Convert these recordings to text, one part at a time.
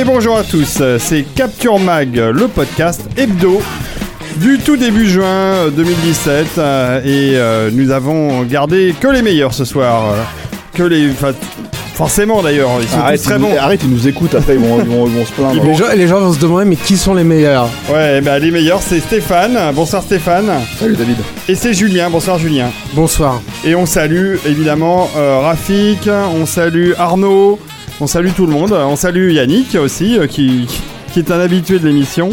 Et bonjour à tous, c'est Capture Mag, le podcast hebdo du tout début juin 2017 euh, et euh, nous avons gardé que les meilleurs ce soir, euh, que les... enfin, forcément d'ailleurs, ils sont Arrête, tous très nous- bons. arrête, ils nous écoutent après, ils vont, ils vont- ils vont se plaindre. Les gens, les gens vont se demander mais qui sont les meilleurs Ouais, bah les meilleurs c'est Stéphane, bonsoir Stéphane, Salut David. et c'est Julien, bonsoir Julien. Bonsoir. Et on salue évidemment euh, Rafik, on salue Arnaud, on salue tout le monde, on salue Yannick aussi, euh, qui, qui est un habitué de l'émission.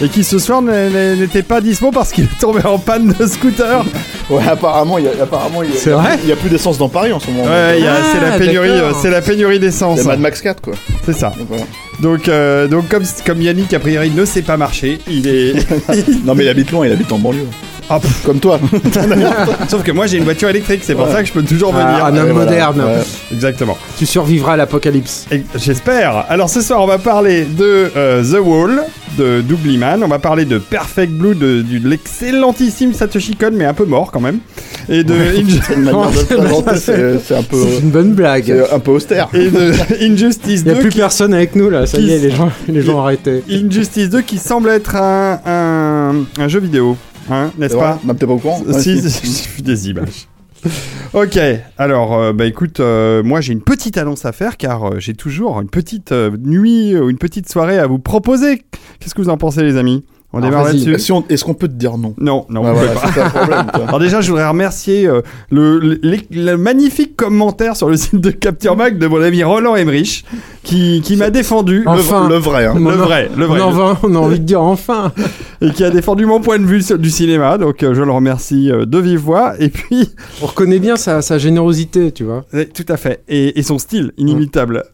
Et qui ce soir n'était pas dispo parce qu'il est tombé en panne de scooter. Ouais, apparemment, il y a, apparemment, il y a, C'est il y a vrai plus- il y a plus d'essence dans Paris en ce moment. Ouais, il y a- Ah, c'est la pénurie, euh, c'est la pénurie d'essence. C'est Mad Max 4 quoi. C'est ça. Voilà. Donc, euh, donc comme, comme Yannick a priori ne sait pas marcher, il est. Non mais il habite loin, il habite en banlieue. Ah, pff. Comme toi. Sauf que moi j'ai une voiture électrique, c'est pour Ouais. ça que je peux toujours Ah, venir. un homme Ouais, voilà. moderne. Ouais. Exactement. Tu survivras à l'apocalypse. J'espère. Alors ce soir, on va parler de euh, The Wall de Doug Liman. On va parler de Perfect Blue de, l'excellentissime Satoshi Kon, mais un peu mort quand même. Et de, Inju- C'est un peu, C'est une bonne blague. c'est un peu austère. et de Injustice Il n'y a 2. plus qui- personne avec nous là, ça y est, les gens, les gens ont arrêté. Injustice 2 qui semble être un, un, un jeu vidéo. Hein, n'est-ce pas Non, t'es pas au courant Si, j'ai vu des images. Ok, alors euh, bah écoute, euh, moi j'ai une petite annonce à faire car euh, j'ai toujours une petite nuit ou une petite soirée à vous proposer. Qu'est-ce que vous en pensez les amis? On démarre là-dessus Si Est-ce qu'on peut te dire non? Non, non, Ouais, on voilà, peut pas. problème. Alors déjà, je voudrais remercier euh, le, le, les- le magnifique commentaire sur le site de Capture Mag de mon ami Roland Emmerich qui, qui m'a défendu Le- Enfin. Le vrai. hein. le vrai, le vrai, On, va- on a envie de dire enfin. et qui a défendu mon point de vue sur- du cinéma. Donc euh, je le remercie euh, de vive voix. Et puis On reconnaît bien sa, sa générosité, tu vois. Tout à fait. Et, et son style inimitable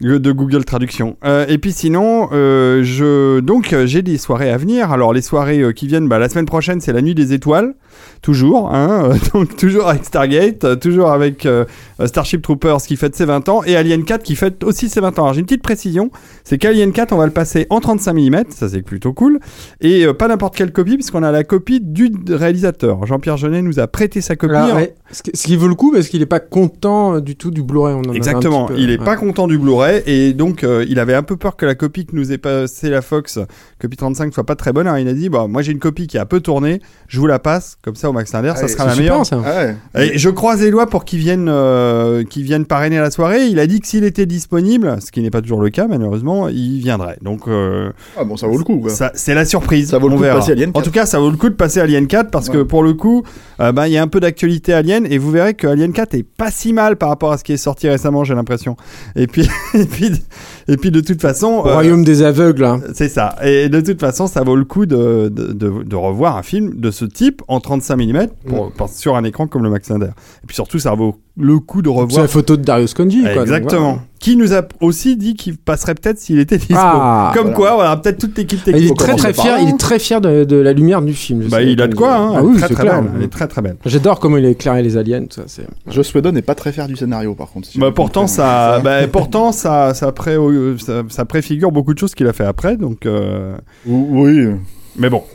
de Google Traduction. Euh, et puis sinon, euh, je donc euh, j'ai des soirées à venir. Alors les soirées euh, qui viennent, bah, la semaine prochaine, c'est la nuit des étoiles, toujours. Hein, euh, donc toujours avec Stargate, euh, toujours avec euh, Starship Troopers qui fête ses 20 ans et Alien 4 qui fête aussi ses 20 ans. Alors j'ai une petite précision, c'est qu'Alien 4, on va le passer en 35 mm, ça c'est plutôt cool, et pas n'importe quelle copie puisqu'on a la copie du réalisateur. Jean-Pierre Jeunet nous a prêté sa copie. Là, en- ouais. Ce qui ce qui vaut le coup parce qu'il est pas content du tout du Blu-ray. Exactement, peu, il est ouais. pas content du Blu-ray et donc euh, il avait un peu peur que la copie que nous ait passé la Fox, copie 35, soit pas très bonne. Alors il a dit bah moi j'ai une copie qui a peu tourné, je vous la passe, comme ça au Max Linder, ça Ouais, sera la super, meilleure. ça. Ah ouais. Et je croise les doigts pour qu'il vienne, euh, vienne parrainer la soirée. Il a dit que s'il était disponible, ce qui n'est pas toujours le cas malheureusement, il viendrait. Donc euh, Ah bon, ça vaut le coup c'est la surprise. Ça vaut le on coup de verra. passer Alien En 4. tout cas, ça vaut le coup de passer Alien 4 parce que pour le coup, euh, bah, il y a un peu d'actualité Alien et vous verrez que Alien 4 est pas si mal par rapport à ce qui est sorti récemment, j'ai l'impression. Et puis, et puis, et puis de toute façon, Au euh, royaume des aveugles. hein. c'est ça. Et de toute façon, ça vaut le coup de, de, de- de revoir un film de ce type en 35 mm pour, pour- sur un écran comme le Max Linder. Et puis surtout, ça vaut le coup de C'est revoir. la photo de Darius Conji, quoi. donc Exactement. voilà. Qui nous a aussi dit qu'il passerait peut-être s'il était dispo. Ah, comme voilà. quoi, voilà, peut-être toute l'équipe Il technique. est très très fier, là, il est très fier de, de la lumière du film. Bah, il a de quoi, hein. Ah oui, très c'est très clair. belle. Elle est très très belle. J'adore comment il a éclairé les aliens, tout ça. C'est... Joss Whedon n'est pas très fier du scénario par contre. si Bah, j'ai pourtant, ça, bah, pourtant, ça, ça, pré, ça, ça préfigure beaucoup de choses qu'il a fait après, donc. euh, Oui. Mais bon.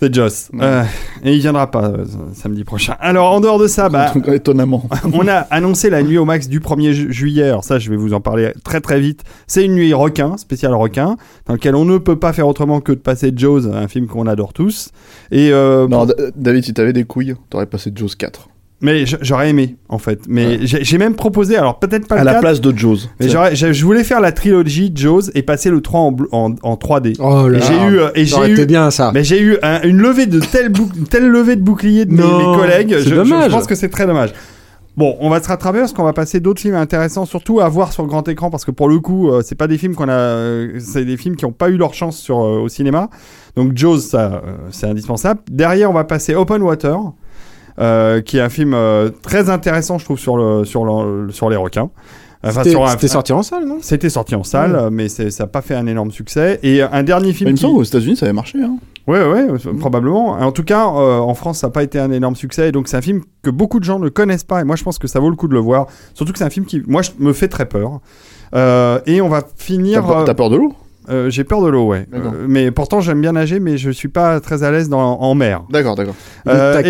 c'est Joss. Ouais. Euh, et il viendra pas euh, samedi prochain. Alors, en dehors de ça, bah, étonnamment. on a annoncé la nuit au max du 1er ju- juillet. Alors ça, je vais vous en parler très très vite. C'est une nuit requin, spéciale requin, dans laquelle on ne peut pas faire autrement que de passer Jaws, un film qu'on adore tous. Et euh, Non, David, si t'avais des couilles, t'aurais passé Jaws 4. Mais j'aurais aimé, en fait. Mais j'ai j'ai même proposé, alors peut-être pas À le la 4, place de Jaws. mais je voulais faire la trilogie Jaws et passer le 3 en, en, en 3D. Oh là j'ai eu, et j'ai bien ça. mais j'ai eu un- une levée de telle, telle levée de bouclier de mes, Non, mes collègues. c'est Je, je- dommage. je pense que c'est très dommage. Bon, on va se rattraper parce qu'on va passer d'autres films intéressants, surtout à voir sur le grand écran, parce que pour le coup, euh, c'est pas des films qu'on a, euh, c'est des films qui ont pas eu leur chance sur euh, au cinéma. Donc Jaws, ça, euh, c'est indispensable. Derrière, on va passer Open Water, euh, qui est un film euh, très intéressant, je trouve, sur le sur le, sur les requins. Enfin, C'était sorti en salle, non? C'était sorti en salle, Ouais. mais ça n'a pas fait un énorme succès. Et un dernier film Il me qui... semble aux États-Unis, ça avait marché. Hein. Ouais, ouais, euh, probablement. En tout cas, euh, en France, ça n'a pas été un énorme succès. Et donc, c'est un film que beaucoup de gens ne connaissent pas. Et moi, je pense que ça vaut le coup de le voir. Surtout que c'est un film qui, moi, je- me fait très peur. Euh, et on va T'as finir. peur, t'as peur de l'eau? Euh, J'ai peur de l'eau, ouais. Euh, mais pourtant, j'aime bien nager, mais je suis pas très à l'aise en mer. D'accord, d'accord. Euh,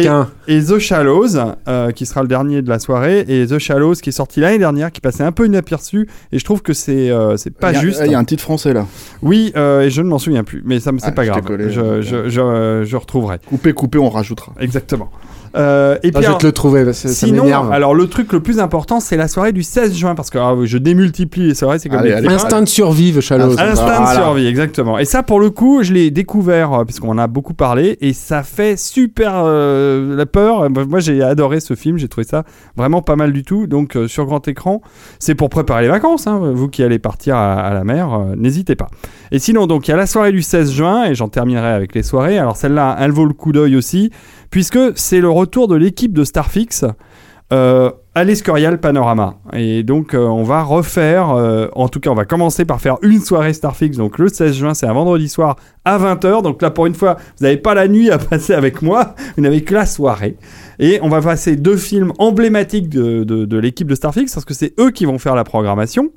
et, The Shallows, euh, qui sera le dernier de la soirée, et The Shallows, qui est sorti l'année dernière, qui passait un peu inaperçu. Et je trouve que c'est euh, c'est pas Il a- juste. Il y a un titre français là. Oui, euh, et je ne m'en souviens plus, mais ça me c'est Ah, pas grave. collé, je, donc, je, je, je retrouverai. Coupé, coupé, on rajoutera. Exactement. Euh, et Ah, puis, je vais alors, te le trouver, parce que ça sinon, m'énerve. alors le truc le plus important, c'est la soirée du 16 juin, parce que ah, je démultiplie les soirées, c'est comme Allez, allez. Instinct de survie. Ah, Instinct de survie, exactement. Et ça, pour le coup, je l'ai découvert, euh, puisqu'on en a beaucoup parlé, et ça fait super euh, la peur. Moi, moi, j'ai adoré ce film, j'ai trouvé ça vraiment pas mal du tout. Donc, euh, sur grand écran, c'est pour préparer les vacances. hein. Vous qui allez partir à, à la mer, euh, n'hésitez pas. Et sinon, donc, il y a la soirée du 16 juin, et j'en terminerai avec les soirées. Alors, celle-là, elle vaut le coup d'œil aussi, puisque c'est le retour de l'équipe de Starfix. Euh, à l'Escorial Panorama. Et donc, euh, on va refaire, euh, en tout cas, on va commencer par faire une soirée Starfix. Donc, le 16 juin, c'est un vendredi soir à 20h. Donc, là, pour une fois, vous n'avez pas la nuit à passer avec moi, vous n'avez que la soirée. Et on va passer deux films emblématiques de, de- de l'équipe de Starfix, parce que c'est eux qui vont faire la programmation.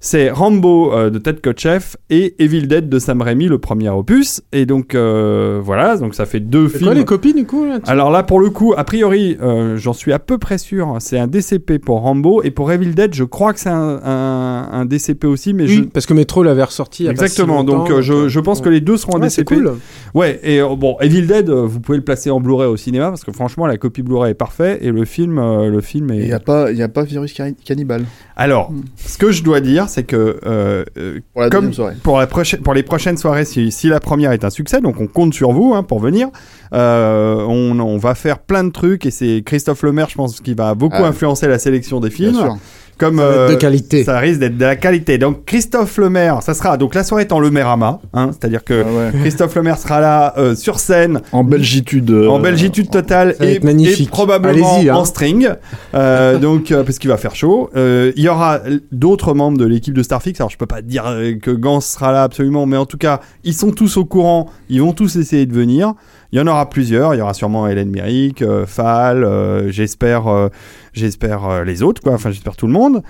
C'est Rambo euh, de Ted Kotcheff et Evil Dead de Sam Raimi, le premier opus. Et donc, euh, voilà, donc ça fait deux films. quoi les copies du coup là Alors là, pour le coup, a priori, euh, j'en suis à peu près sûr, hein, c'est un DCP pour Rambo, et pour Evil Dead, je crois que c'est un, un- un DCP aussi, mais Oui, je... parce que Metro l'avait ressorti. il y a pas Exactement, si donc je, je pense que les deux seront en Ouais, DCP. cool. Ouais, et euh, bon, Evil Dead, vous pouvez le placer en Blu-ray au cinéma, parce que franchement, la copie Blu-ray est parfaite, et le film, euh, le film est... Il n'y a, pas- y a pas virus cannibale Alors, ce que je dois dire, c'est que... euh, euh, pour la Comme- pour, la prochaine, pour les prochaines soirées, si, si la première est un succès, donc on compte sur vous hein, pour venir. Euh, on, on va faire plein de trucs et c'est Christophe Lemaire, je pense, qui va beaucoup Ah. influencer la sélection des Bien films. sûr. Comme euh, de qualité. ça risque d'être de la qualité. Donc Christophe Lemaire, ça sera donc la soirée est en Lemaireama, hein, c'est-à-dire que Ah ouais. Christophe Lemaire sera là euh, sur scène En belgitude. euh, en belgitude totale et, et probablement hein. en string. Euh, donc euh, parce qu'il va faire chaud. Euh, Il y aura d'autres membres de l'équipe de Starfix. Alors je peux pas dire que Gans sera là absolument, mais en tout cas ils sont tous au courant. Ils vont tous essayer de venir. Il y en aura plusieurs. Il y aura sûrement Hélène Méric, euh, Fall. euh, j'espère, euh, j'espère les autres quoi. Enfin j'espère tout le monde.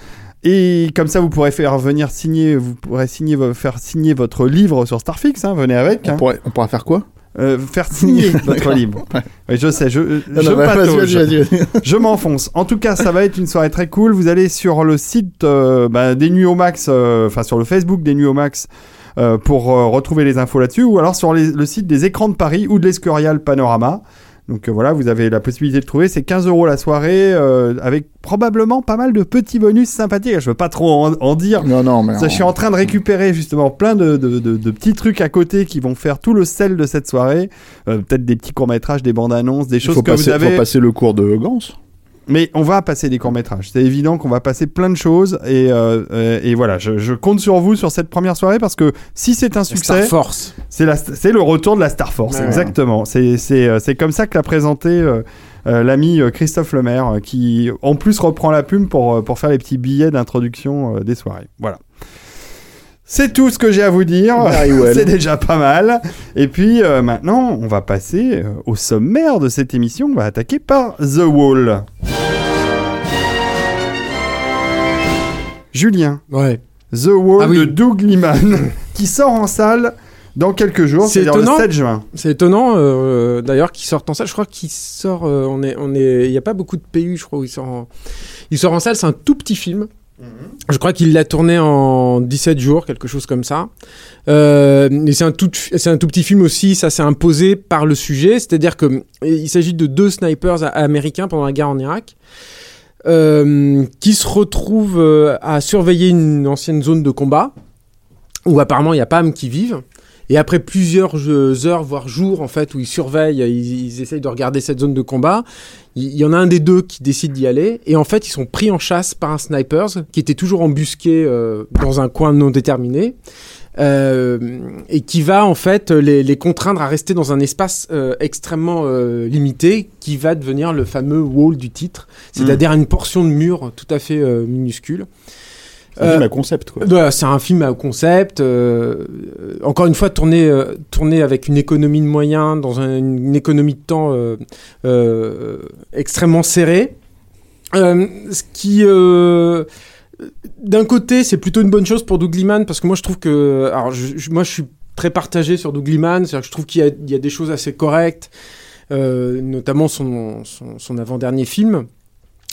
Et comme ça, vous pourrez faire venir signer, vous pourrez signer, faire signer votre livre sur Starfix. Hein, venez avec. On, hein. pourrait, on pourra faire quoi? Euh, faire signer votre livre. Ouais. Oui, je sais, je, Non, je vas-y. Je m'enfonce. En tout cas, ça va être une soirée très cool. Vous allez sur le site euh, bah, des Nuits au Max, euh, enfin sur le Facebook des Nuits au Max euh, pour euh, retrouver les infos là-dessus, ou alors sur les- le site des Écrans de Paris ou de l'Escurial Panorama. Donc euh, voilà, vous avez la possibilité de trouver. C'est 15 euros la soirée, euh, avec probablement pas mal de petits bonus sympathiques. Je veux pas trop en, en dire. Non, non, mais. Je suis en train de récupérer justement plein de, de, de- de petits trucs à côté qui vont faire tout le sel de cette soirée. Euh, Peut-être des petits courts-métrages, des bandes-annonces, des Il choses faut que passer, vous avez. faut passer le cours de Gans. Mais on va passer des courts-métrages. C'est évident qu'on va passer plein de choses. Et, euh, euh, et voilà, je, je compte sur vous sur cette première soirée parce que si c'est un Star succès, Force. c'est la- c'est le retour de la Star Force. Ouais. exactement. C'est c'est, euh, c'est comme ça que l'a présenté euh, euh, l'ami Christophe Lemaire, qui en plus reprend la plume pour, pour faire les petits billets d'introduction euh, des soirées. Voilà. C'est tout ce que j'ai à vous dire. Well. C'est déjà pas mal. Et puis euh, maintenant, on va passer euh, au sommaire de cette émission. On va attaquer par The Wall. Julien, Ouais. The Wall Ah oui. de Doug Liman, qui sort en salle dans quelques jours, C'est le étonnant. 7 juin. C'est étonnant, euh, d'ailleurs, qu'il sorte en salle. Je crois qu'il sort. euh, on est, on est. Il n'y a pas beaucoup de pays, je crois, où il sort. En... Il sort en salle. C'est un tout petit film. Je crois qu'il l'a tourné en 17 jours, quelque chose comme ça. Euh, c'est un tout, petit film aussi. Ça s'est imposé par le sujet, c'est-à-dire que il s'agit de deux snipers américains pendant la guerre en Irak. euh, qui se retrouvent euh, à surveiller une ancienne zone de combat où apparemment il n'y a pas âmes qui vivent. Et après plusieurs euh, heures, voire jours, en fait, où ils surveillent, ils essayent de regarder cette zone de combat, il y en a un des deux qui décide d'y aller. Et en fait, ils sont pris en chasse par un sniper qui était toujours embusqué euh, dans un coin non déterminé. euh, et qui va en fait les, les contraindre à rester dans un espace euh, extrêmement euh, limité qui va devenir le fameux wall du titre, c'est-à-dire une portion de mur tout à fait euh, minuscule. C'est un Euh, film à concept, quoi. voilà, c'est un film à concept, euh, euh, encore une fois tourné, euh, tourné avec une économie de moyens, dans un- une économie de temps euh, euh, extrêmement serrée. Euh, ce qui, euh, d'un côté, c'est plutôt une bonne chose pour Doug Liman, parce que moi je trouve que, alors je, je- moi je suis très partagé sur Doug Liman, c'est-à-dire que je trouve qu'il y a, il y a des choses assez correctes, euh, notamment son, son, son avant-dernier film.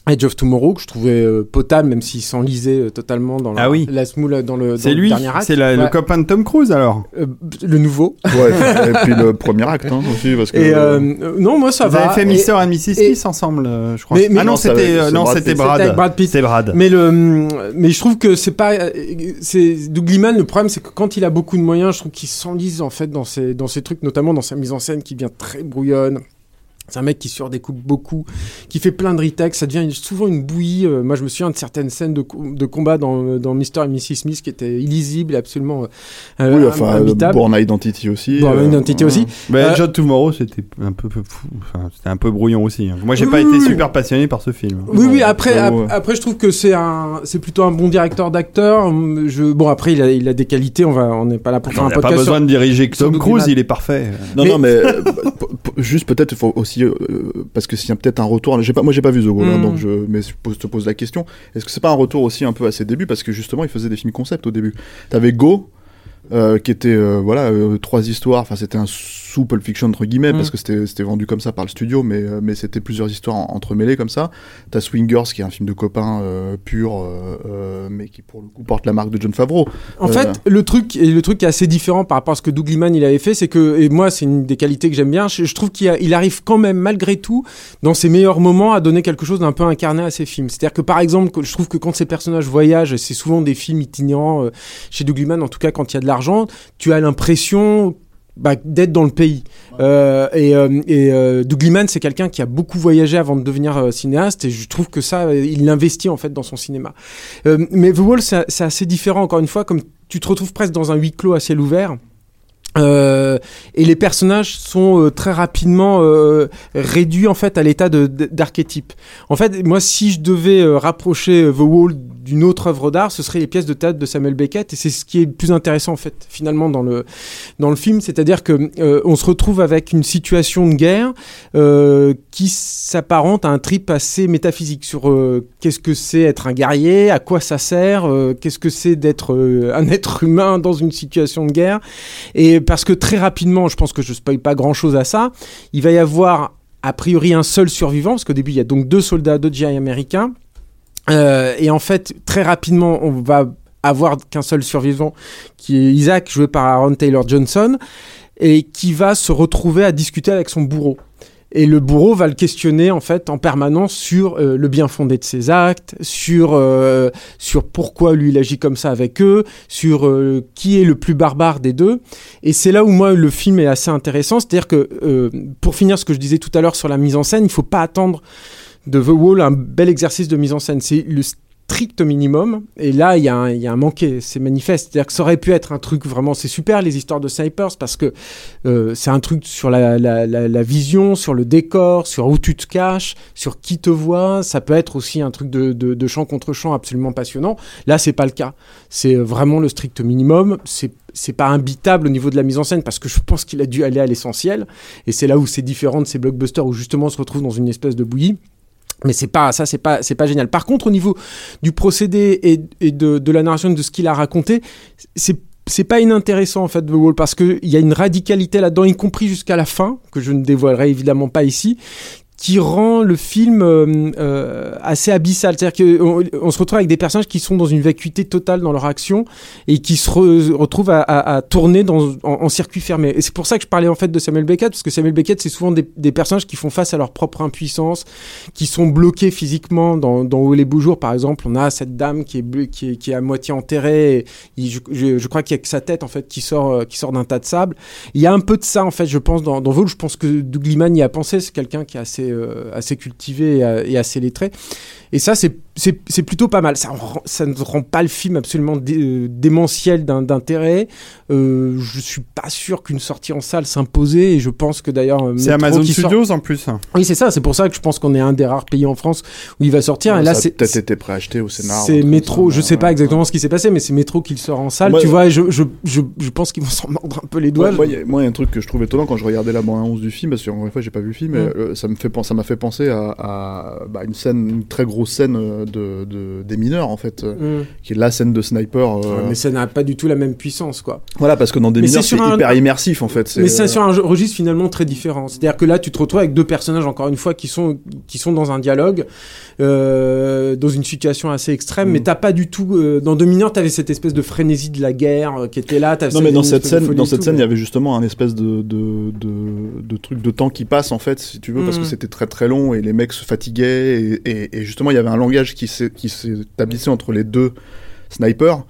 Edge of Tomorrow que je trouvais euh, potable même s'il s'enlisait euh, totalement dans la, Ah oui. la smoule dans le, dans C'est le lui, dernier acte. c'est le copain de Tom Cruise alors? Euh, le nouveau Ouais, et puis le premier acte hein, aussi, parce que. et euh, euh, non moi ça Vous va avez fait Et- Mr. and Mrs. et- Smith ensemble, euh, je crois. Mais- mais ah non, c'était euh, non, Brad c'était. Brad. C'était avec Brad Pitt. C'est Brad. mais le mais je trouve que c'est pas euh, c'est Doug Liman le problème c'est que quand il a beaucoup de moyens je trouve qu'il s'enlise en fait dans ses dans ses trucs notamment dans sa mise en scène qui devient très brouillonne c'est un mec qui surdécoupe beaucoup, qui fait plein de retakes, ça devient souvent une bouillie. Euh, moi, je me souviens de certaines scènes de, co- de combat dans, dans Mr. et Mrs. Smith qui étaient illisibles et absolument euh, oui, euh, enfin, imbitables. Born Identity aussi. Born euh, Identity aussi. Mais Euh, John Tomorrow, c'était un peu, peu fou. Enfin, c'était un peu brouillon aussi. hein. Moi, j'ai Oui, pas oui, été super passionné par ce film. Oui, oui, après, ap- après, je trouve que c'est un, c'est plutôt un bon directeur d'acteur. Hum, Je, bon, après, il a, il a des qualités, on va, on n'est pas là pour faire un n'a pas podcast besoin sur- de diriger Tom Cruise, il est parfait. Non, Mais- non, mais euh, juste peut-être il faut aussi euh, parce que s'il y a peut-être un retour, j'ai pas, moi j'ai pas vu The Wall, hein, Mm. donc je, mais je pose- te pose la question. Est-ce que c'est pas un retour aussi un peu à ses débuts? Parce que justement il faisait des films concept au début. T'avais Go. Euh, qui était euh, voilà euh, trois histoires enfin c'était un sous Pulp Fiction entre guillemets Mm. parce que c'était c'était vendu comme ça par le studio mais mais c'était plusieurs histoires en- entremêlées comme ça t'as Swingers qui est un film de copains euh, pur mais qui pour le coup porte la marque de John Favreau En fait, le truc, et le truc qui est assez différent par rapport à ce que Doug Liman il avait fait, c'est que, et moi, c'est une des qualités que j'aime bien, je, je trouve qu'il arrive quand même, malgré tout, dans ses meilleurs moments, à donner quelque chose d'un peu incarné à ses films. C'est-à-dire que, par exemple, je trouve que quand ces personnages voyagent, c'est souvent des films itinérants, chez Doug Liman, en tout cas quand il y a de l'argent, tu as l'impression bah, d'être dans le pays. Euh, et euh, et euh, Doug Liman, c'est quelqu'un qui a beaucoup voyagé avant de devenir euh, cinéaste, et je trouve que ça, il l'investit en fait dans son cinéma. Mais The Wall, c'est assez différent, encore une fois, comme tu te retrouves presque dans un huis clos à ciel ouvert. Et les personnages sont très rapidement réduits en fait à l'état d'archétype. En fait, moi, si je devais rapprocher The Wall d'une autre œuvre d'art, ce serait les pièces de théâtre de Samuel Beckett, et c'est ce qui est le plus intéressant en fait, finalement dans le dans le film, c'est-à-dire que euh, on se retrouve avec une situation de guerre euh, qui s'apparente à un trip assez métaphysique sur euh, qu'est-ce que c'est être un guerrier, à quoi ça sert, qu'est-ce que c'est d'être un être humain dans une situation de guerre. Et parce que très rapidement, je pense que je spoil pas grand-chose à ça, il va y avoir a priori un seul survivant, parce qu'au début il y a donc deux soldats, deux GI américains. Euh, et en fait, très rapidement, on va avoir qu'un seul survivant, qui est Isaac, joué par Aaron Taylor Johnson, et qui va se retrouver à discuter avec son bourreau. Et le bourreau va le questionner en fait en permanence sur euh, le bien fondé de ses actes, sur euh, sur pourquoi lui il agit comme ça avec eux, sur qui est le plus barbare des deux. Et c'est là où moi le film est assez intéressant, c'est-à-dire que pour finir ce que je disais tout à l'heure sur la mise en scène, il faut pas attendre de The Wall un bel exercice de mise en scène. C'est le strict minimum. Et là, il y, a un- y a un manqué, c'est manifeste. C'est-à-dire que ça aurait pu être un truc vraiment, c'est super les histoires de snipers parce que euh, c'est un truc sur la, vision, sur le décor, sur où tu te caches, sur qui te voit. Ça peut être aussi un truc de, de, de champ contre champ absolument passionnant. Là, c'est pas le cas. C'est vraiment le strict minimum. C'est c'est pas imbitable au niveau de la mise en scène parce que je pense qu'il a dû aller à l'essentiel et c'est là où c'est différent de ces blockbusters où justement on se retrouve dans une espèce de bouillie mais c'est pas ça c'est pas c'est pas génial. Par contre au niveau du procédé et, de, de la narration de ce qu'il a raconté c'est c'est pas inintéressant en fait The Wall parce que il y a une radicalité là-dedans y compris jusqu'à la fin que je ne dévoilerai évidemment pas ici qui rend le film euh, euh, assez abyssal. C'est-à-dire qu'on on se retrouve avec des personnages qui sont dans une vacuité totale dans leur action et qui se re- retrouvent à, tourner en, circuit fermé. Et c'est pour ça que je parlais en fait de Samuel Beckett, parce que Samuel Beckett, c'est souvent des, personnages qui font face à leur propre impuissance, qui sont bloqués physiquement. Dans, dans Où les beaux jours, par exemple, on a cette dame qui est, à moitié enterrée. Je, crois qu'il y a que sa tête en fait qui sort, euh, qui sort d'un tas de sable. Il y a un peu de ça en fait, je pense dans, dans. Je pense que Doug Liman y a pensé. C'est quelqu'un qui est assez, euh, assez cultivé et, euh, et assez lettré. Et ça, c'est c'est c'est plutôt pas mal. Ça, rend- ça ne rend pas le film absolument dé- euh, démentiel d'intérêt. Euh, je suis pas sûr qu'une sortie en salle s'imposait. Et je pense que d'ailleurs, euh, C'est Amazon qui sort- Studios en plus. Oui, c'est ça. C'est pour ça que je pense qu'on est un des rares pays en France où il va sortir. et là, ça a c'est peut-être été préacheté au scénar. un c'est Métro, je sais ouais, pas ouais. exactement ce qui s'est passé, mais c'est Métro qui le sort en salle, Moi, tu vois, je, je, je, je pense qu'ils vont s'en mordre un peu les doigts. Ouais, moi, il y a- un truc que je trouve étonnant quand je regardais la bande-annonce du film, parce que encore une fois, j'ai pas vu le film, mais Mm. euh, ça me fait ça m'a fait penser à, à, bah, une scène, une très grosse scène euh, de, de- des mineurs en fait, euh, Mm. qui est la scène de sniper. euh, Ouais, mais ça n'a pas du tout la même puissance, quoi. Voilà, parce que dans des Mais mineurs, c'est un- hyper immersif en fait. Mais c'est sur un registre finalement très différent. C'est-à-dire que là, tu te retrouves avec deux personnages, encore une fois, qui sont, qui sont dans un dialogue, euh, dans une situation assez extrême, Mm. mais t'as pas du tout. euh, dans Deux mineurs, t'avais cette espèce de frénésie de la guerre euh, qui était là. Non mais dans cette scène, dans et cette tout, scène, il y avait justement un espèce de de, de, de truc de temps qui passe en fait, si tu veux, parce que Mhm. c'était très très long et les mecs se fatiguaient et, et, et justement il y avait un langage qui s'établissait entre les deux snipers,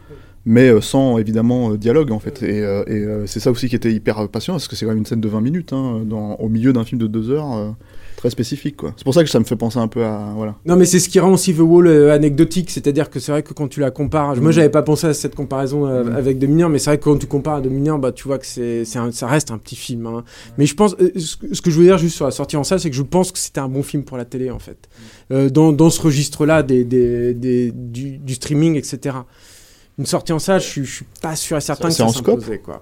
mais euh, sans évidemment dialogue en fait. Et, et, c'est ça aussi qui était hyper passionnant, parce que c'est quand même une scène de 20 minutes hein, dans, au milieu d'un film de 2 heures. Très spécifique quoi. C'est pour ça que ça me fait penser un peu à voilà. Non, mais c'est ce qui rend aussi The Wall euh, anecdotique, c'est-à-dire que c'est vrai que quand tu la compares, moi Mm. j'avais pas pensé à cette comparaison euh, Mm. avec Domineur, mais c'est vrai que quand tu compares à Domineur, bah tu vois que c'est, c'est un- ça reste un petit film. hein. Mais je pense, euh, ce, que- je veux dire juste sur la sortie en salle, c'est que je pense que c'était un bon film pour la télé en fait, Euh, dans, dans ce registre-là des, des, des- du, du streaming, etc. Une sortie en salle, je, suis- je suis pas sûr et certain que ça en scope s'imposait, quoi.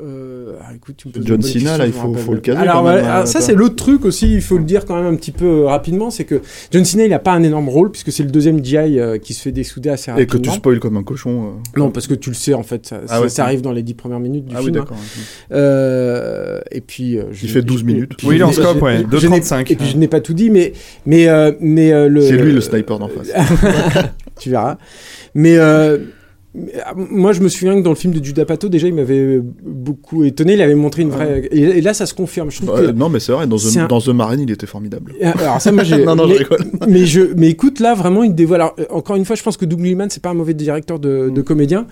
Euh, ah, écoute, tu me poses John Cena, là, il faut- le caser Alors, quand même, voilà, hein, ça toi. c'est l'autre truc aussi, il faut le dire quand même un petit peu euh, rapidement, c'est que John Cena il a pas un énorme rôle puisque c'est le deuxième GI euh, qui se fait dessouder assez Et rapidement. que tu spoil comme un cochon. euh. Non, parce que tu le sais en fait, ça, Ah ça- ouais. ça arrive dans les dix premières minutes du Ah oui film. hein. d'accord. Euh, et puis, euh, je- Il fait 12 je- minutes. et puis Oui, il est en scope, ouais, je- 2,35. je n'ai- Et puis je n'ai pas tout dit, mais mais euh, mais euh, le. C'est lui le sniper d'en face. tu verras. Mais euh, ah, moi, je me souviens que dans le film de Judah Pato, déjà, il m'avait beaucoup étonné. Il avait montré une vraie. Et, et là, ça se confirme. Je trouve Ouais, que. non mais c'est vrai, dans un- dans The Marine il était formidable. Alors ça, moi, j'ai. non non je mais, rigole. mais je, mais écoute, là, vraiment, il dévoile. Alors, euh, encore une fois, je pense que Doug Liman, c'est pas un mauvais directeur de, Mm. de comédien,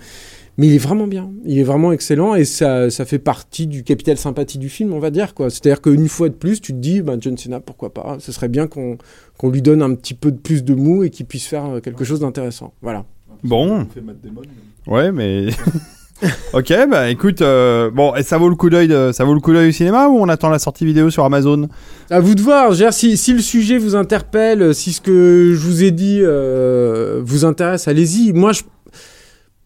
mais il est vraiment bien. Il est vraiment excellent et ça, ça fait partie du capital sympathie du film, on va dire, quoi. C'est-à-dire qu'une fois de plus, tu te dis, ben, John Cena, pourquoi pas? Ce serait bien qu'on qu'on lui donne un petit peu de plus de mou et qu'il puisse faire euh, quelque chose d'intéressant. Voilà. Bon. Ouais, mais. ok, bah écoute, euh, bon, et ça vaut le coup d'œil, de- ça vaut le coup d'œil au cinéma ou on attend la sortie vidéo sur Amazon? À vous de voir. Dire, si, si le sujet vous interpelle, si ce que je vous ai dit euh, vous intéresse, allez-y. Moi, je,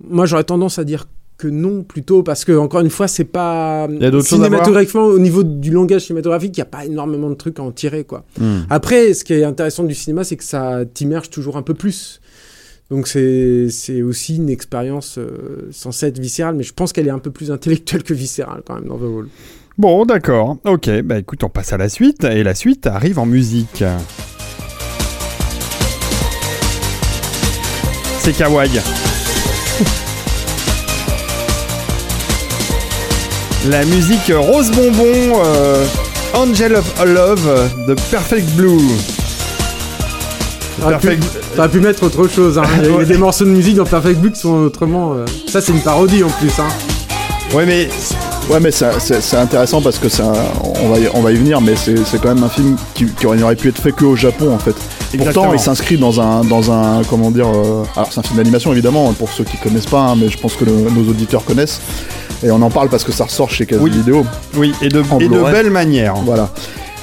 moi, j'aurais tendance à dire que non, plutôt, parce que encore une fois, c'est pas y a cinématographiquement au niveau du langage cinématographique, il n'y a pas énormément de trucs à en tirer, quoi. Après, ce qui est intéressant du cinéma, c'est que ça t'immerge toujours un peu plus. Donc c'est aussi une expérience euh, censée être viscérale, mais je pense qu'elle est un peu plus intellectuelle que viscérale quand même dans The Wall. Bon, d'accord. Ok, bah écoute, on passe à la suite. Et la suite arrive en musique. C'est Kawaii. La musique Rose Bonbon, euh, Angel of Love de Perfect Blue. Perfect... t'aurais pu mettre autre chose. Hein. Il y a- des morceaux de musique dans Perfect Blue qui sont autrement. euh, Ça, c'est une parodie en plus. Hein. Ouais, mais Ouais, mais c'est intéressant parce que ça, on va y, on va y venir, mais c'est quand même un film qui, qui aurait pu être fait que au Japon en fait. Exactement. Pourtant, il s'inscrit dans un, dans un, comment dire, euh, alors c'est un film d'animation évidemment pour ceux qui connaissent pas, hein, mais je pense que le- nos auditeurs connaissent. Et on en parle parce que ça ressort chez Case Oui. Vidéo. oui, et de, et de belle manière. Voilà.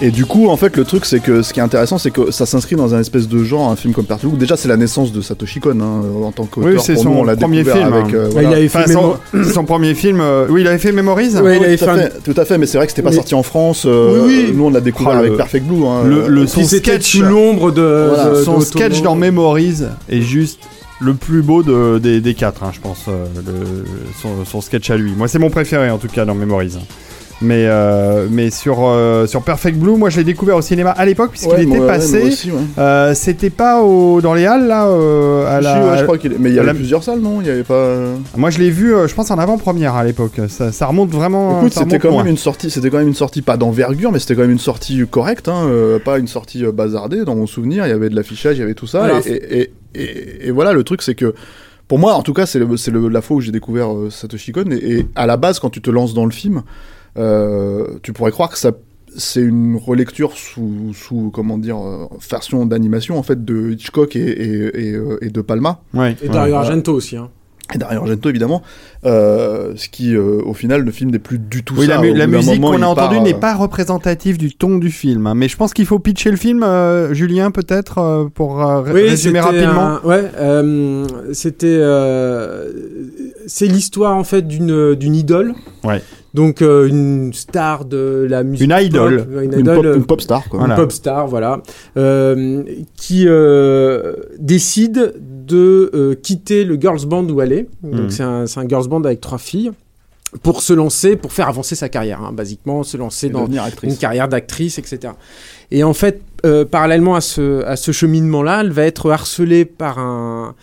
Et du coup, en fait, le truc, c'est que ce qui est intéressant, c'est que ça s'inscrit dans un espèce de genre, un film comme Perfect Blue. Déjà, c'est la naissance de Satoshi Kon hein, en tant qu'auteur. Oui, c'est son nous, on l'a premier film, avec. hein. euh, voilà. il avait fait Enfin, son, Mémo- c'est son premier film. euh, Oui, il avait fait Memories. Ouais, il avait tout, fait à un- fait, tout à fait, mais c'est vrai que c'était pas sorti en France. euh, Oui, oui. Nous, on l'a découvert Oh, le- avec Perfect Blue. hein, le- le- Qui son sketch- l'ombre de. Voilà, de- Son de sketch dans Memories est juste le plus beau de- des, des quatre, hein, je pense. euh, le- son, son sketch à lui. Moi, c'est mon préféré en tout cas dans Memories. Mais, euh, mais sur, euh, sur Perfect Blue, moi je l'ai découvert au cinéma à l'époque, puisqu'il Ouais, était moi, ouais, passé. moi aussi, ouais. Euh, C'était pas au, dans les halles là euh, à Si, la- ouais, je crois qu'il est- Mais il y avait la- plusieurs salles, non? Il y avait pas. euh, Moi je l'ai vu, euh, je pense en avant-première à l'époque. Ça, ça remonte vraiment. Écoute, ça c'était remonte quand loin. même une sortie, c'était quand même une sortie pas d'envergure, mais c'était quand même une sortie correcte, hein, euh, pas une sortie euh, bazardée. Dans mon souvenir, il y avait de l'affichage, il y avait tout ça. Et, et, et, et- et voilà, le truc, c'est que pour moi, en tout cas, c'est le- c'est le- la fois où j'ai découvert euh, Satoshi Kon. Et, et à la base, quand tu te lances dans le film, euh, tu pourrais croire que ça c'est une relecture sous, sous comment dire euh, version d'animation en fait de Hitchcock et, et, et, euh, et de Palma Ouais, Et. Dario. Argento aussi. Hein. Et Dario Argento évidemment euh, ce qui euh, au final le film n'est plus du tout Oui, ça la, mu- musique qu'on a entendue n'est euh, pas représentative du ton du film. hein. Mais je pense qu'il faut pitcher le film, euh, Julien, peut-être, euh, pour euh, ré- résumer rapidement. un- ouais, euh, c'était. euh, c'est l'histoire en fait d'une d'une idole. Ouais. Donc euh, une star de la musique. Une idole. pop, une une idole. pop, euh, une pop star quoi Voilà. une pop star, voilà, euh, qui euh, décide de euh, quitter le girls band où elle est. Mhm. Donc c'est un, un girls band avec trois filles pour se lancer, pour faire avancer sa carrière, hein, basiquement, se lancer et dans une carrière d'actrice, etc. Et en fait, euh, parallèlement à ce, à ce cheminement-là, elle va être harcelée par un,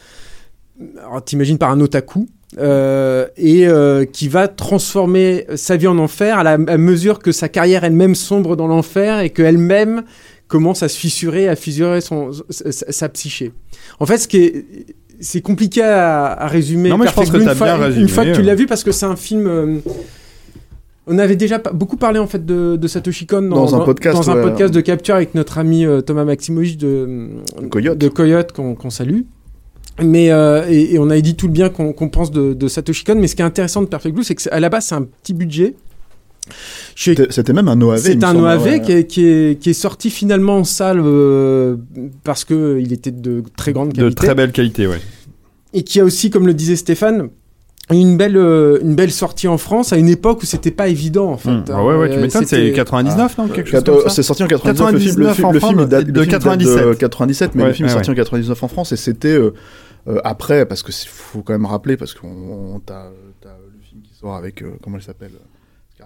t'imagines par un otaku. euh, et euh, qui va transformer sa vie en enfer à, la, à mesure que sa carrière elle-même sombre dans l'enfer et qu'elle-même commence à se fissurer, à fissurer son, sa, sa- sa psyché. En fait, ce qui est, c'est compliqué à, à résumer. Non, mais je pense Perfect que une fois- bien résumé, Une fois que tu l'as vu, parce que c'est un film. euh, on avait déjà beaucoup parlé en fait de, de Satoshi Kon dans, Dans un podcast, dans un ouais. podcast de capture avec notre ami euh, Thomas Maximovic de Coyote. de Coyote qu'on salue. Mais euh, et, et on a dit tout le bien qu'on pense de, de Satoshi Kon. Mais ce qui est intéressant de Perfect Blue, c'est que c'est- à la base c'est un petit budget. C'était- même un OAV il c'est un OAV ouais. qui, est, qui, est, qui est sorti finalement en salle euh, parce que il était de très grande De qualité très belle qualité, ouais. et qui a aussi, comme le disait Stéphane, une belle, euh, une belle sortie en France à une époque où c'était pas évident en fait. Ah ouais, ouais, tu Euh, m'étonnes, c'est c'était- 99, non Quelque chose comme ça C'est sorti en 99, le film, le 99 film, en le film, France, il date, de le film date 97. de 97, mais Ouais, le film est ouais, sorti en 99 en France et c'était euh, euh, après, parce que faut quand même rappeler, parce qu'on t'as le film qui sort avec, euh, comment elle s'appelle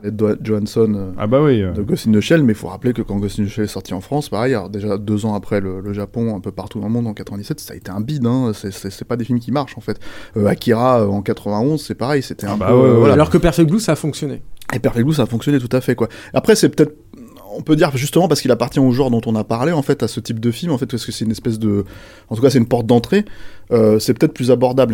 Scarlett Johansson euh, Ah bah oui. euh. de Ghost in the Shell, mais il faut rappeler que quand Ghost in the Shell est sorti en France, pareil, alors déjà deux ans après le, le Japon, un peu partout dans le monde en 97, ça a été un bide, hein, c'est- c'est c'est pas des films qui marchent en fait. Euh, Akira euh, en 91, c'est pareil, c'était un bah peu... ouais, ouais. voilà. Alors que Perfect Blue, ça a fonctionné. Et Perfect Blue, ça a fonctionné tout à fait, quoi. Après, c'est peut-être, on peut dire justement parce qu'il appartient au genre dont on a parlé, en fait, à ce type de film, en fait, parce que c'est une espèce de, en tout cas, c'est une porte d'entrée. euh, c'est peut-être plus abordable.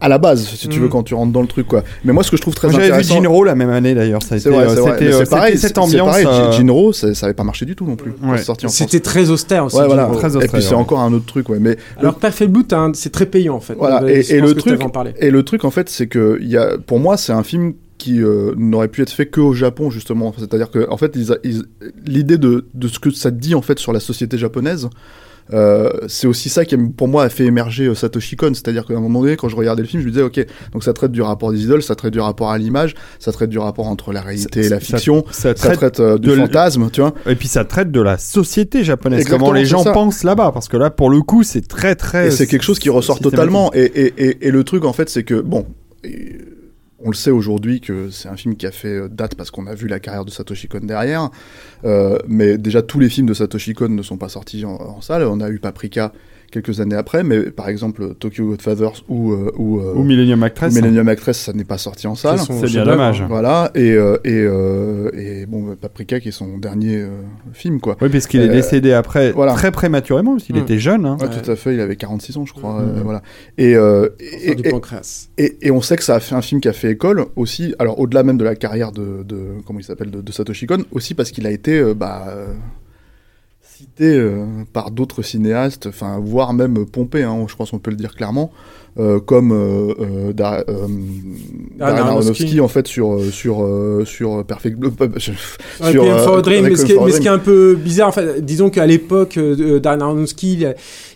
À la base, si tu Mm. veux, quand tu rentres dans le truc, quoi. Mais moi, ce que je trouve très Moi, J'avais vu intéressant. Jinro la même année d'ailleurs. Ça a C'est été, vrai, euh, c'était, euh, pareil, cette ambiance. pareil. euh, Jinro, ça, ça avait pas marché du tout non plus. Ouais. C'était très austère aussi. Ouais, voilà. Très Et austère, puis c'est ouais. encore un autre truc, ouais. Mais Alors Perfect Blue, un- c'est très payant en fait. Voilà, Euh, et- et le truc-. Et le truc, en fait, c'est que il y a, pour moi, c'est un film qui euh, n'aurait pu être fait que au Japon, justement. C'est-à-dire que, en fait, l'idée de, de ce que ça dit en fait sur la société japonaise. Euh, c'est aussi ça qui, pour moi, a fait émerger euh, Satoshi Kon. C'est-à-dire qu'à un moment donné, quand je regardais le film, je me disais, ok, donc ça traite du rapport des idoles, ça traite du rapport à l'image, ça traite du rapport entre la réalité et la fiction, Ça ça traite traite euh, du fantasme, tu vois. Et puis ça traite de la société japonaise, Exactement, comment les gens pensent là-bas, parce que là, pour le coup, c'est très très. Et c'est quelque chose qui ressort totalement. Et, et, et, et le truc, en fait, c'est que, bon, et on le sait aujourd'hui que c'est un film qui a fait euh, date parce qu'on a vu la carrière de Satoshi Kon derrière. Euh, mais déjà, tous les films de Satoshi Kon ne sont pas sortis en, en salle. On a eu Paprika quelques années après, mais par exemple, Tokyo Godfathers ou, euh, ou, euh, Ou Millennium Actress. Millennium Actress, ça n'est pas sorti en salle. C'est bien dommage. Voilà, et, euh, et, euh, et bon, Paprika qui est son dernier euh, film, quoi. Oui, parce qu'il est décédé après voilà. très prématurément, parce qu'il Mm. était jeune. hein. Ouais, Ouais. tout à fait, il avait 46 ans, je crois. Euh, voilà. Et, euh, et, du et- pancréas. Et, et on sait que ça a fait un film qui a fait école aussi, alors au-delà même de la carrière de, de comment il s'appelle, de, de Satoshi Kon, aussi parce qu'il a été euh, bah, euh, cité euh, par d'autres cinéastes, enfin voire même pompé, hein, je pense qu'on peut le dire clairement, euh, comme euh, Dar- Darren Aronofsky. Aronofsky en fait sur sur sur Perfect Blue. for Dream, mais ce, qui est, un peu bizarre, en fait, disons qu'à l'époque, Darren Aronofsky, il,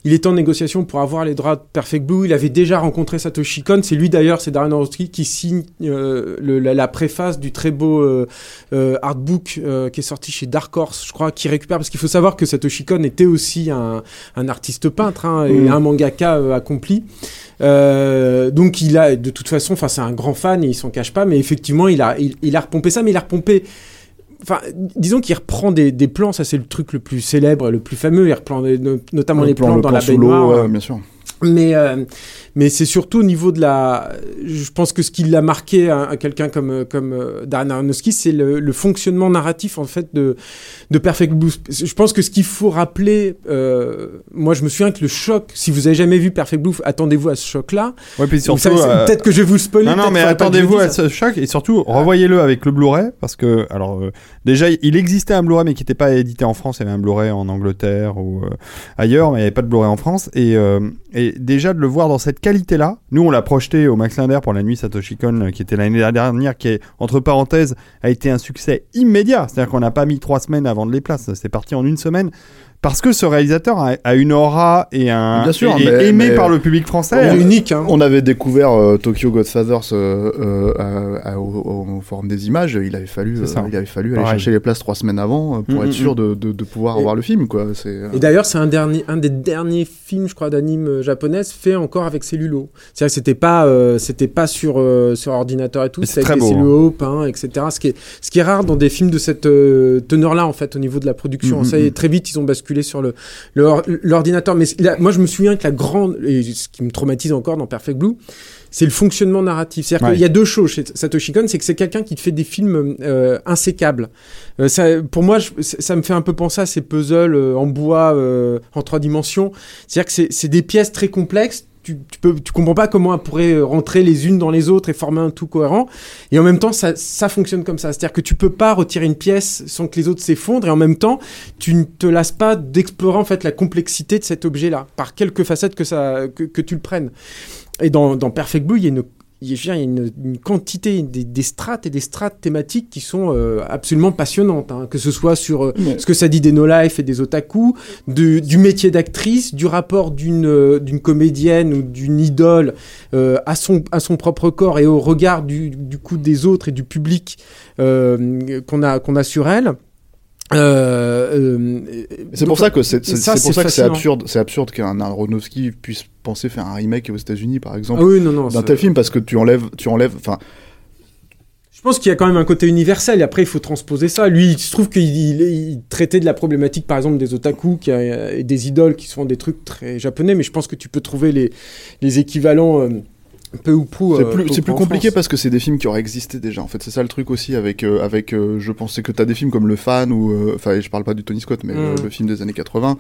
il était en négociation pour avoir les droits de Perfect Blue. Il avait déjà rencontré Satoshi Kon. C'est lui d'ailleurs, c'est Darren Aronofsky qui signe euh, le- la, la préface du très beau euh, euh, artbook euh, qui est sorti chez Dark Horse, je crois, qui récupère parce qu'il faut savoir que Satoshi Kon était aussi un, un artiste peintre hein, et Mm. un mangaka accompli. Euh, donc il a de toute façon, enfin c'est un grand fan et il s'en cache pas, mais effectivement, il a, il, a repompé ça, mais il a repompé. Enfin, disons qu'il reprend des, des, plans, ça c'est le truc le plus célèbre, le plus fameux. Il reprend notamment les plans dans la baignoire. bien sûr. Mais, euh, mais c'est surtout au niveau de la. Je pense que ce qui l'a marqué à, quelqu'un comme, comme euh, Darren Aronofsky, c'est le, le, fonctionnement narratif en fait de, de Perfect Blue. Je pense que ce qu'il faut rappeler, euh, moi je me souviens que le choc, si vous avez jamais vu Perfect Blue, attendez-vous à ce choc-là. Ouais, puis surtout. Euh, peut-être que je vais vous spoiler. Non, non, mais attendez-vous à ce choc et surtout revoyez-le avec le Blu-ray parce que, alors, déjà, il existait un Blu-ray mais qui n'était pas édité en France. Il y avait un Blu-ray en Angleterre ou ailleurs, mais il n'y avait pas de Blu-ray en France. Et, et déjà de le voir dans cette qualité-là, nous on l'a projeté au Max Linder pour la nuit Satoshi Kon, euh, qui était l'année dernière, qui entre parenthèses, a été un succès immédiat. C'est-à-dire qu'on n'a pas mis trois semaines à vendre les places, c'est parti en une semaine parce que ce réalisateur a, une aura et un Bien sûr, aimé par le public français. unique. Hein. On avait découvert euh, Tokyo Godfathers euh, euh, au, Forum des images. Il avait fallu, il avait fallu aller chercher les places trois semaines avant pour mm, être mm, sûr mm. de, de, pouvoir voir le film. Quoi. Et d'ailleurs, c'est un, dernier, un des derniers films, je crois, d'anime japonaise fait encore avec cellulo. C'est-à-dire que c'était pas, c'était pas sur, sur ordinateur et tout, c'était avec cellulo, peint, etc. Ce qui, est, ce qui est rare dans des films de cette teneur-là, en fait, au niveau de la production. Ça y est, très vite, ils ont basculé sur le l'ordinateur. Mais moi, je me souviens que la grande, et ce qui me traumatise encore dans Perfect Blue, c'est le fonctionnement narratif. C'est-à-dire qu'il y a deux choses chez Satoshi Kon, c'est que c'est quelqu'un qui te fait des films euh, insécables. Euh, ça, pour moi, ça me fait un peu penser à ces puzzles euh, en bois en trois dimensions. C'est-à-dire que c'est des pièces très complexes tu, tu, peux, tu comprends pas comment elles pourraient rentrer les unes dans les autres et former un tout cohérent. Et en même temps, ça, ça fonctionne comme ça. C'est-à-dire que tu peux pas retirer une pièce sans que les autres s'effondrent et en même temps, tu ne te lasses pas d'explorer en fait la complexité de cet objet-là par quelques facettes que ça, que, que tu le prennes. Et dans, dans Perfect Blue, il y a une il y a une, quantité, des, strates et des strates thématiques qui sont euh, absolument passionnantes, hein. que ce soit sur euh, ce que ça dit des no-life et des otaku, du métier d'actrice, du rapport d'une euh, d'une comédienne ou d'une idole à, son, à son propre corps et au regard du, du coup des autres et du public qu'on a, qu'on a sur elle. Euh, c'est pour ça que c'est pour ça que c'est absurde, c'est absurde qu'un Aronofsky puisse penser faire un remake aux États-Unis, par exemple, ah d'un tel film, parce que tu enlèves, tu enlèves, enfin. Je pense qu'il y a quand même un côté universel. Et après, il faut transposer ça. Lui, il se trouve qu'il traitait de la problématique, par exemple, des otaku qui et des idoles qui sont des trucs très japonais. Mais je pense que tu peux trouver les, les équivalents. Euh, peu ou prou. C'est plus, euh, plus compliqué parce que c'est des films qui auraient existé déjà. En fait, c'est ça le truc aussi avec, euh, avec euh, je pensais que t'as des films comme Le Fan ou, enfin, je parle pas du Tony Scott, mais mm. le film des années 80.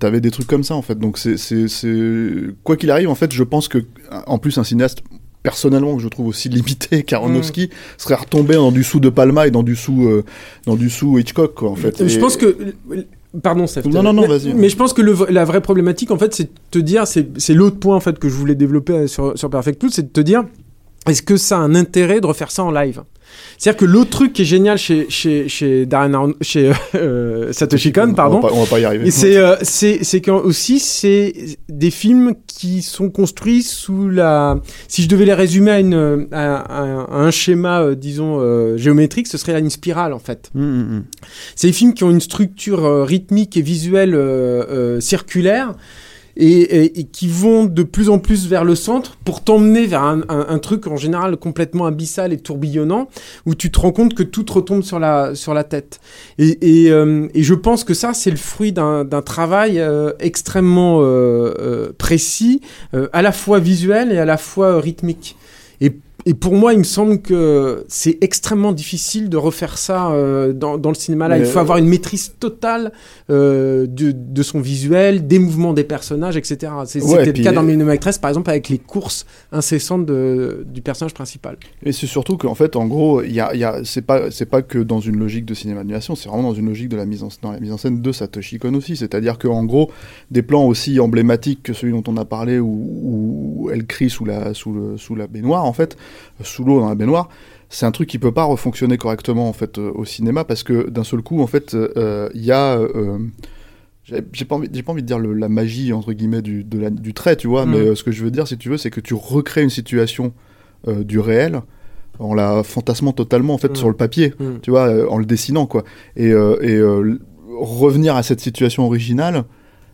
t'avais des trucs comme ça en fait. Donc c'est, c'est, c'est, quoi qu'il arrive, en fait, je pense que, en plus, un cinéaste personnellement que je trouve aussi limité Karonowski mm. serait retombé dans du sous de Palma et dans du sous dans du sous Hitchcock quoi en fait. Je pense que Pardon, Seth. Non, non, non, vas-y. Mais je pense que la vraie problématique, en fait, c'est de te dire, c'est l'autre point, en fait, que je voulais développer sur, sur Perfect Plus, c'est de te dire, est-ce que ça a un intérêt de refaire ça en live? C'est-à-dire que l'autre truc qui est génial chez chez chez Darren chez euh, Satoshi Kon, pardon, on va, pas, y arriver. C'est euh, c'est c'est aussi c'est des films qui sont construits sous la. Si je devais les résumer à une à, un schéma euh, disons euh, géométrique, ce serait une spirale en fait. Mmh, mmh, mmh. C'est des films qui ont une structure rythmique et visuelle circulaire et, qui vont de plus en plus vers le centre pour t'emmener vers un, truc en général complètement abyssal et tourbillonnant où tu te rends compte que tout te retombe sur la, sur la tête. Et, euh, je pense que ça, c'est le fruit d'un travail euh, extrêmement euh, précis, à la fois visuel et à la fois rythmique. Et pour moi, il me semble que c'est extrêmement difficile de refaire ça euh, dans, dans, le cinéma. Là, il faut avoir une maîtrise totale euh, de, de, son visuel, des mouvements des personnages, etc. C'était le cas dans Minimum Actress, par exemple, avec les courses incessantes de, du personnage principal. Et c'est surtout qu'en fait, en gros, y a, y a, c'est pas, que dans une logique de cinéma d'animation, c'est vraiment dans une logique de la mise en, dans la mise en scène de Satoshi Kon aussi. C'est-à-dire qu'en gros, des plans aussi emblématiques que celui dont on a parlé, où, où elle crie sous la, sous, le, sous la baignoire, en fait, sous l'eau dans la baignoire, c'est un truc qui peut pas refonctionner correctement en fait euh, au cinéma parce que d'un seul coup en fait euh, il y a euh, j'ai pas envie pas envie de dire la magie entre guillemets du, du trait tu vois mm. mais ce que je veux dire si tu veux c'est que tu recrées une situation du réel en la fantasmant totalement en fait mm. sur le papier mm. tu vois en le dessinant quoi et, et revenir à cette situation originale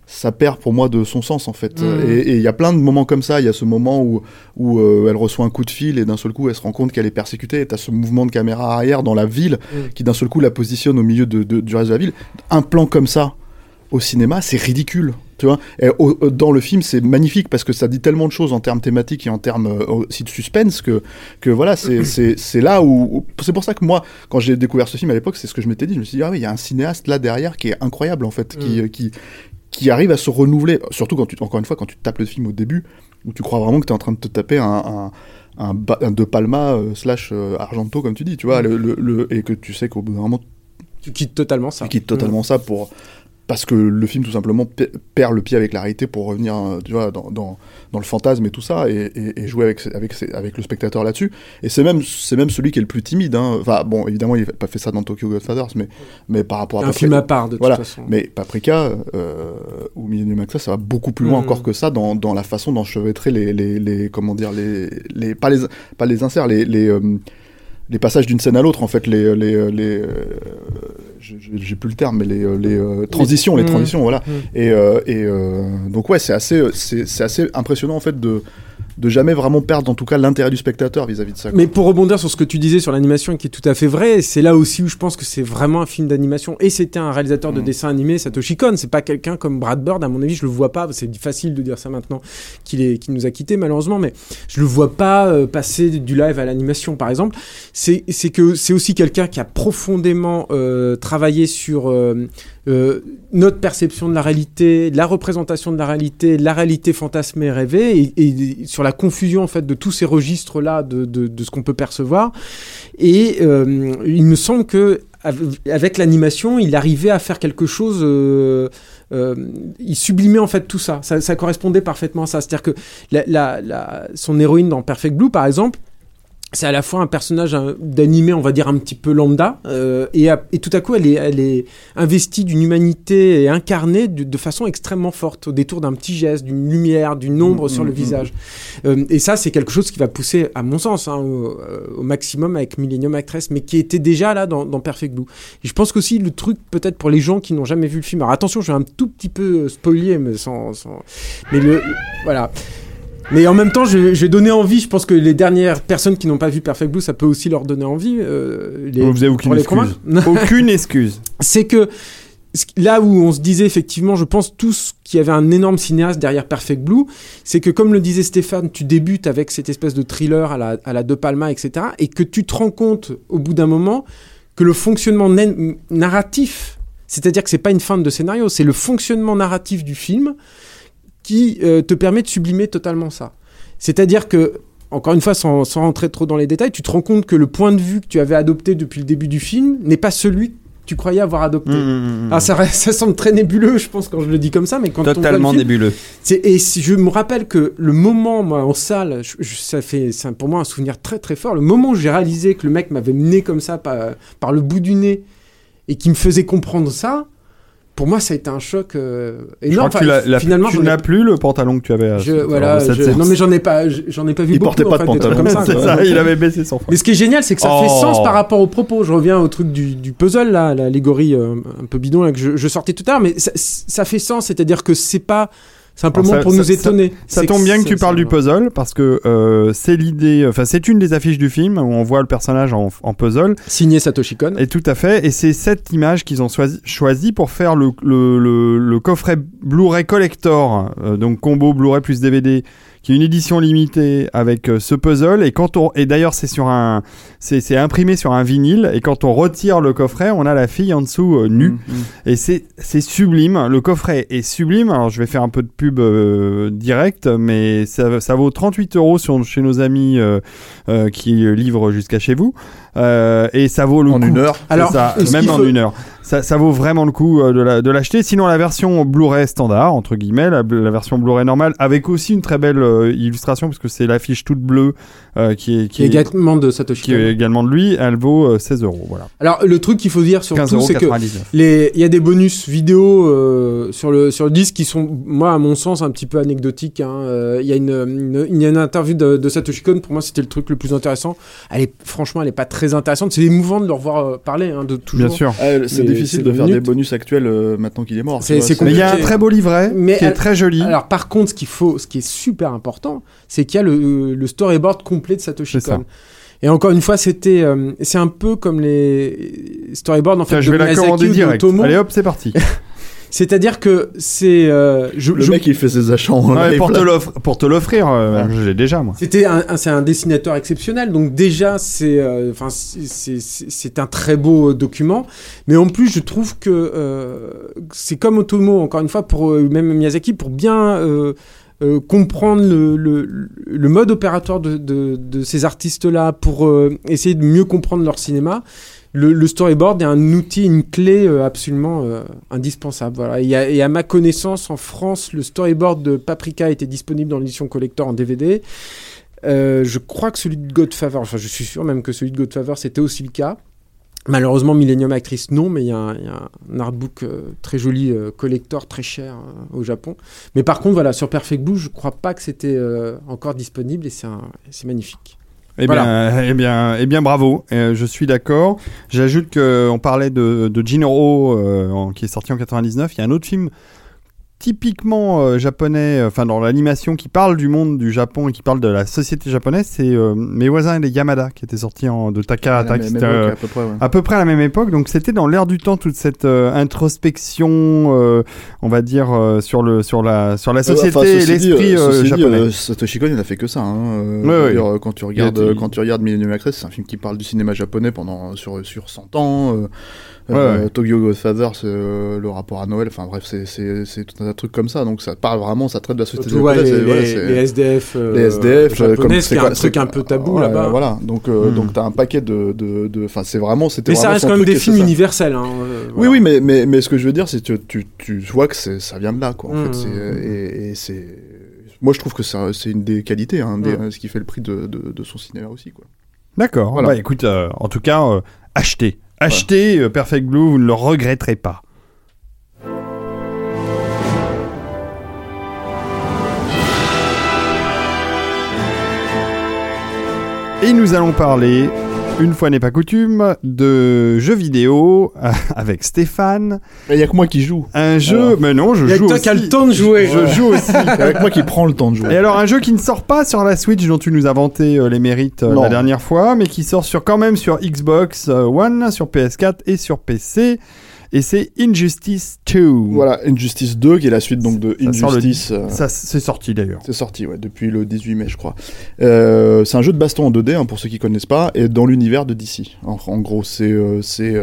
ça perd pour moi de son sens en fait. Mm. Et il y a plein de moments comme ça. Il y a ce moment où, où euh, elle reçoit un coup de fil et d'un seul coup elle se rend compte qu'elle est persécutée. Et t'as ce mouvement de caméra arrière dans la ville Mm. qui d'un seul coup la positionne au milieu de, de- du reste de la ville. Un plan comme ça au cinéma, c'est ridicule. Tu vois et au- au- dans le film, c'est magnifique parce que ça dit tellement de choses en termes thématiques et en termes euh, aussi de suspense que, que voilà, c'est- c'est là où. C'est pour ça que moi, quand j'ai découvert ce film à l'époque, c'est ce que je m'étais dit. Je me suis dit, ah oui, il y a un cinéaste là derrière qui est incroyable en fait, qui, Mm. euh, qui, qui arrive à se renouveler. Surtout quand tu, encore une fois, quand tu tapes le film au début, où tu crois vraiment que tu es en train de te taper un. un un, ba- un De Palma euh, slash euh, Argento comme tu dis tu vois Mm. le, le- le- et que tu sais qu'au bout d'un moment Tu quittes totalement ça. tu quittes totalement ça pour parce que le film tout simplement pe- perd le pied avec la réalité pour revenir euh, tu vois dans, dans, dans le fantasme et tout ça et, et, et jouer avec le spectateur là-dessus et c'est même c'est même celui qui est le plus timide hein. enfin bon évidemment il n'a pas fait ça dans Tokyo Godfathers mais mais par rapport à un Papri- film à part de Voilà. toute façon. mais Paprika euh, ou Millennium Access ça va beaucoup plus loin Mhm. encore que ça dans, dans la façon d'enchevêtrer les, les, les comment dire les, les pas les pas les inserts les les, euh, les passages d'une scène à l'autre en fait les les les euh, je- j'ai plus le terme mais les euh, les euh, transitions les Mhm. transitions voilà Mhm. et euh, et euh, donc ouais c'est assez c'est c'est assez impressionnant en fait de de jamais vraiment perdre en tout cas l'intérêt du spectateur vis-à-vis de ça quoi. Mais pour rebondir sur ce que tu disais sur l'animation, qui est tout à fait vrai, c'est là aussi où je pense que c'est vraiment un film d'animation. Et c'était un réalisateur de Mm. dessin animé, Satoshi Kon. C'est pas quelqu'un comme Brad Bird, à mon avis, je le vois pas. C'est facile de dire ça maintenant qu'il est, qu'il nous a quittés malheureusement, mais je le vois pas euh, passer du live à l'animation, par exemple. C'est, que c'est aussi quelqu'un qui a profondément euh, travaillé sur euh, euh, notre perception de la réalité, la représentation de la réalité, la réalité fantasmée et rêvée, et, et sur la confusion en fait de tous ces registres là de, de, de ce qu'on peut percevoir. Et euh, il me semble que av- avec l'animation, il arrivait à faire quelque chose. euh, euh, il sublimait en fait tout ça. Ça, ça correspondait parfaitement à ça. C'est-à-dire que la, la- la- son héroïne dans Perfect Blue, par exemple, c'est à la fois un personnage hein, d'animé, on va dire un petit peu lambda, euh, et, à- et tout à coup elle est, elle est investie d'une humanité et incarnée de, de façon extrêmement forte, au détour d'un petit geste, d'une lumière, d'une ombre Mm, sur mm, le mm. visage. Euh, et ça, c'est quelque chose qui va pousser, à mon sens, hein, au, euh, au maximum avec Millennium Actress, mais qui était déjà là dans, dans Perfect Blue. Et je pense qu'aussi le truc, peut-être pour les gens qui n'ont jamais vu le film, alors attention, je vais un tout petit peu spoiler, mais sans, sans- mais le, voilà. Mais en même temps, je, vais donner envie. Je pense que les dernières personnes qui n'ont pas vu Perfect Blue, ça peut aussi leur donner envie. euh, les, Vous avez aucune pour les excuse. Aucune excuse. c'est que là où on se disait effectivement, je pense tous qu'il y avait un énorme cinéaste derrière Perfect Blue, c'est que comme le disait Stéphane, tu débutes avec cette espèce de thriller à la, à la De Palma, etc., et que tu te rends compte au bout d'un moment que le fonctionnement narratif, c'est-à-dire que c'est pas une fin de scénario, c'est le fonctionnement narratif du film qui euh, te permet de sublimer totalement ça. C'est-à-dire que encore une fois, sans, sans rentrer trop dans les détails, tu te rends compte que le point de vue que tu avais adopté depuis le début du film n'est pas celui que tu croyais avoir adopté. Mmh, mmh, mmh. Ah, ça, ça semble très nébuleux, je pense, quand je le dis comme ça, mais quand Totalement film, nébuleux. et je me rappelle que le moment, moi, en salle, je- je- ça fait, c'est pour moi un souvenir très très fort. Le moment où j'ai réalisé que le mec m'avait mené comme ça par, par le bout du nez et qui me faisait comprendre ça, pour moi, ça a été un choc euh, Je énorme. crois que tu, Enfin, finalement, tu n'as plus le pantalon que tu avais. à- je- voilà, de je- non mais j'en ai pas, j'en ai pas vu Il beaucoup. portait pas en de fait, trucs pantalon. comme ça. Ça, il avait baissé son Mais ce qui est génial, c'est que ça Oh. fait sens par rapport au propos. Je reviens au truc du, du puzzle, là, l'allégorie euh, un peu bidon là, que je, je sortais tout à l'heure, mais ça, ça fait sens, c'est-à-dire que c'est pas simplement ça- pour ça- nous étonner. Ça C'est tombe bien que tu parles du puzzle parce que euh, c'est l'idée, enfin c'est une des affiches du film où on voit le personnage en, en puzzle Signé Satoshi Kon. et tout à fait et c'est cette image qu'ils ont choisi, choisi pour faire le, le, le, le coffret Blu-ray collector euh, donc combo Blu-ray plus DVD qui est une édition limitée avec euh, ce puzzle et quand on et d'ailleurs c'est sur un c'est c'est imprimé sur un vinyle et quand on retire le coffret on a la fille en dessous euh, nue Mm, mm. et c'est c'est sublime. Le coffret est sublime. Alors je vais faire un peu de pub euh, direct, mais ça, ça vaut 38 euros sur, chez nos amis euh, euh, qui livrent jusqu'à chez vous. Euh, et ça vaut le en coup. une heure C'est Alors, ça, même en faut- une heure. Ça, ça vaut vraiment le coup euh, de la- de l'acheter. Sinon, la version Blu-ray standard, entre guillemets, la, la version Blu-ray normale, avec aussi une très belle euh, illustration, parce que c'est l'affiche toute bleue euh, qui est, Qui est également de Satoshi qui est également de lui. Elle vaut euh, 16 euros. Voilà. Alors, le truc qu'il faut dire 15 surtout, c'est que 99. les, il y a des bonus vidéo euh, sur le sur le disque qui sont, moi, à mon sens, un petit peu anecdotiques. hein. Euh, Il y a une, interview de, de Satoshi Kon. Pour moi, c'était le truc le plus intéressant. Elle est, franchement, elle est pas très intéressante. C'est émouvant de le revoir parler, hein, de toujours. Bien sûr. Mais- difficile de faire des bonus actuels euh, maintenant qu'il est mort. C'est- c'est Mais il y a un compliqué. très beau livret Mais qui est très joli. Alors par contre, ce qu'il faut, ce qui est super important, c'est qu'il y a le, le storyboard complet de Satoshi C'est ça. Kon. Et encore une fois, c'était, euh, c'est un peu comme les storyboards en fait Tiens, je de vais la commander direct. Otomo. Allez hop, c'est parti. C'est-à-dire que c'est, euh, je, Le je- mec, il fait ses achats en Ouais, live, pour, te l'offre- pour te l'offrir, euh, je l'ai déjà moi. C'était un, un- c'est un dessinateur exceptionnel, donc déjà c'est, euh, enfin c'est- c'est c'est- c'est un très beau euh, document, mais en plus je trouve que euh, c'est comme Otomo encore une fois pour même Miyazaki pour bien euh, euh, comprendre le, le, le mode opératoire de, de, de ces artistes-là, pour euh, essayer de mieux comprendre leur cinéma. Le, storyboard est un outil, une clé euh, absolument euh, indispensable. Voilà. Et, à, et à ma connaissance, en France, le storyboard de Paprika était disponible dans l'édition collector en DVD. Euh, je crois que celui de Godfather, enfin je suis sûr même que celui de Godfather c'était aussi le cas. Malheureusement, Millennium Actress, non, mais il y, a un- artbook très joli, collector, très cher au Japon. Mais par contre, voilà, sur Perfect Blue, je crois pas que c'était encore disponible et c'est magnifique. Eh Voilà. bien, eh bien, eh bien, bravo. Euh, je suis d'accord. J'ajoute que on parlait de, de Jinro euh, qui est sorti en 99. Il y a un autre film typiquement euh, japonais, euh, enfin dans l'animation qui parle du monde du Japon et qui parle de la société japonaise. C'est euh, Mes voisins et les Yamada qui était sorti en, de Takahata. même qui était, à peu près, ouais. à peu près à la même époque, donc c'était dans l'air du temps toute cette introspection, on va dire sur le sur la sur la société Enfin, et l'esprit japonais. Satoshi Kon, il a fait que ça. Hein. Ouais, ouais. quand tu regardes, quand tu regardes Millennium Actress, c'est un film qui parle du cinéma japonais pendant sur sur 100 ans. Euh, euh. Tokyo Godfather, c'est euh, le rapport à Noël. Enfin bref, c'est tout un tas de trucs comme ça. Donc ça parle vraiment, ça traite de la société ouais, les, voilà, les- c'est- les SDF, euh, les SDF, japonais, comme quoi- un truc un peu tabou Ouais, là-bas. Voilà, donc euh, Hmm. donc t'as un paquet de. Enfin, c'est vraiment, c'était. Mais ça reste quand même truc des films universels. Hein, euh, Oui, voilà. oui, mais, mais, mais ce que je veux dire, c'est que tu, tu vois que ça vient de là, quoi. En Mmh. fait, c'est, et, et c'est. Moi, je trouve que c'est c'est une des qualités, hein, des- Mmh. ce qui fait le prix de, de, de son cinéma aussi, quoi. D'accord. Voilà. Bah écoute, euh, en tout cas, euh, achetez, achetez euh, Perfect Blue, vous ne le regretterez pas. Et nous allons parler, une fois n'est pas coutume, de jeux vidéo euh, avec Stéphane. Il y a que moi qui joue. Un jeu, Alors. mais non, je Il y a joue que toi qui as le temps de jouer. Je joue aussi. Il y a que moi qui prends le temps de jouer. Et alors un jeu qui ne sort pas sur la Switch dont tu nous as vanté euh, les mérites euh, la dernière fois, mais qui sort sur quand même sur Xbox euh, One, sur PS4 et sur PC. Et c'est Injustice 2. Voilà, Injustice 2, qui est la suite donc de Ça sort le Injustice. euh, Ça c'est sorti d'ailleurs. C'est sorti, ouais, depuis le 18 mai, je crois. Euh, c'est un jeu de baston en 2D, hein, pour ceux qui connaissent pas, et dans l'univers de DC. En, en gros, c'est, euh, c'est,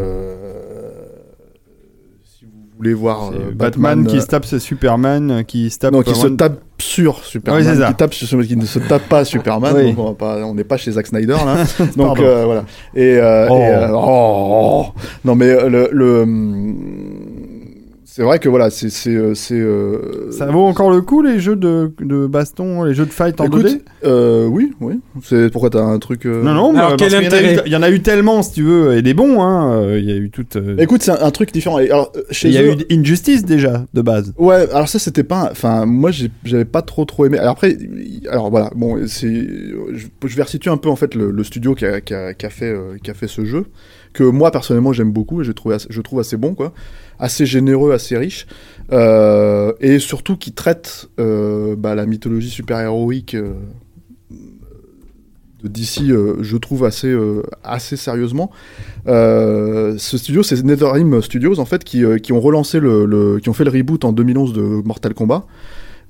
si vous voulez voir C'est Batman, Batman, qui se tape sur Superman, qui se tape. non, qui se Wonder- tape sur Superman, Oui, qui tape sur qui ne se tape pas Superman. Oui. donc on n'est pas chez Zack Snyder là. donc euh, voilà. Et, euh, Oh. et, euh, oh, non mais euh, le, le hum, c'est vrai que voilà, c'est c'est euh, c'est euh, Ça vaut encore le coup les jeux de, de baston, les jeux de fight en Écoute, 2D euh, oui, oui. C'est pourquoi t'as un truc. euh, Non, non, Alors, bah, quel intérêt il y en a eu tellement, si tu veux, et des bons, hein. euh, Il y a eu tout. euh, Écoute, c'est un, un truc différent. Alors, euh, chez Il y a eux- eu Injustice déjà, de base. Ouais, alors ça c'était pas, enfin moi j'avais pas trop trop aimé. Alors après, alors voilà, bon, c'est, je, je vais resituer un peu en fait le, le studio qui a, qui a- qui a fait euh, qui a fait ce jeu que moi personnellement j'aime beaucoup et je trouve assez, je trouve assez bon quoi, assez généreux, assez riche euh, et surtout qui traite euh, bah, la mythologie super héroïque. euh, de DC, euh, je trouve assez, assez sérieusement. Ce studio, c'est NetherRealm Studios en fait qui, qui ont relancé le, le- qui ont fait le reboot en 2011 de Mortal Kombat,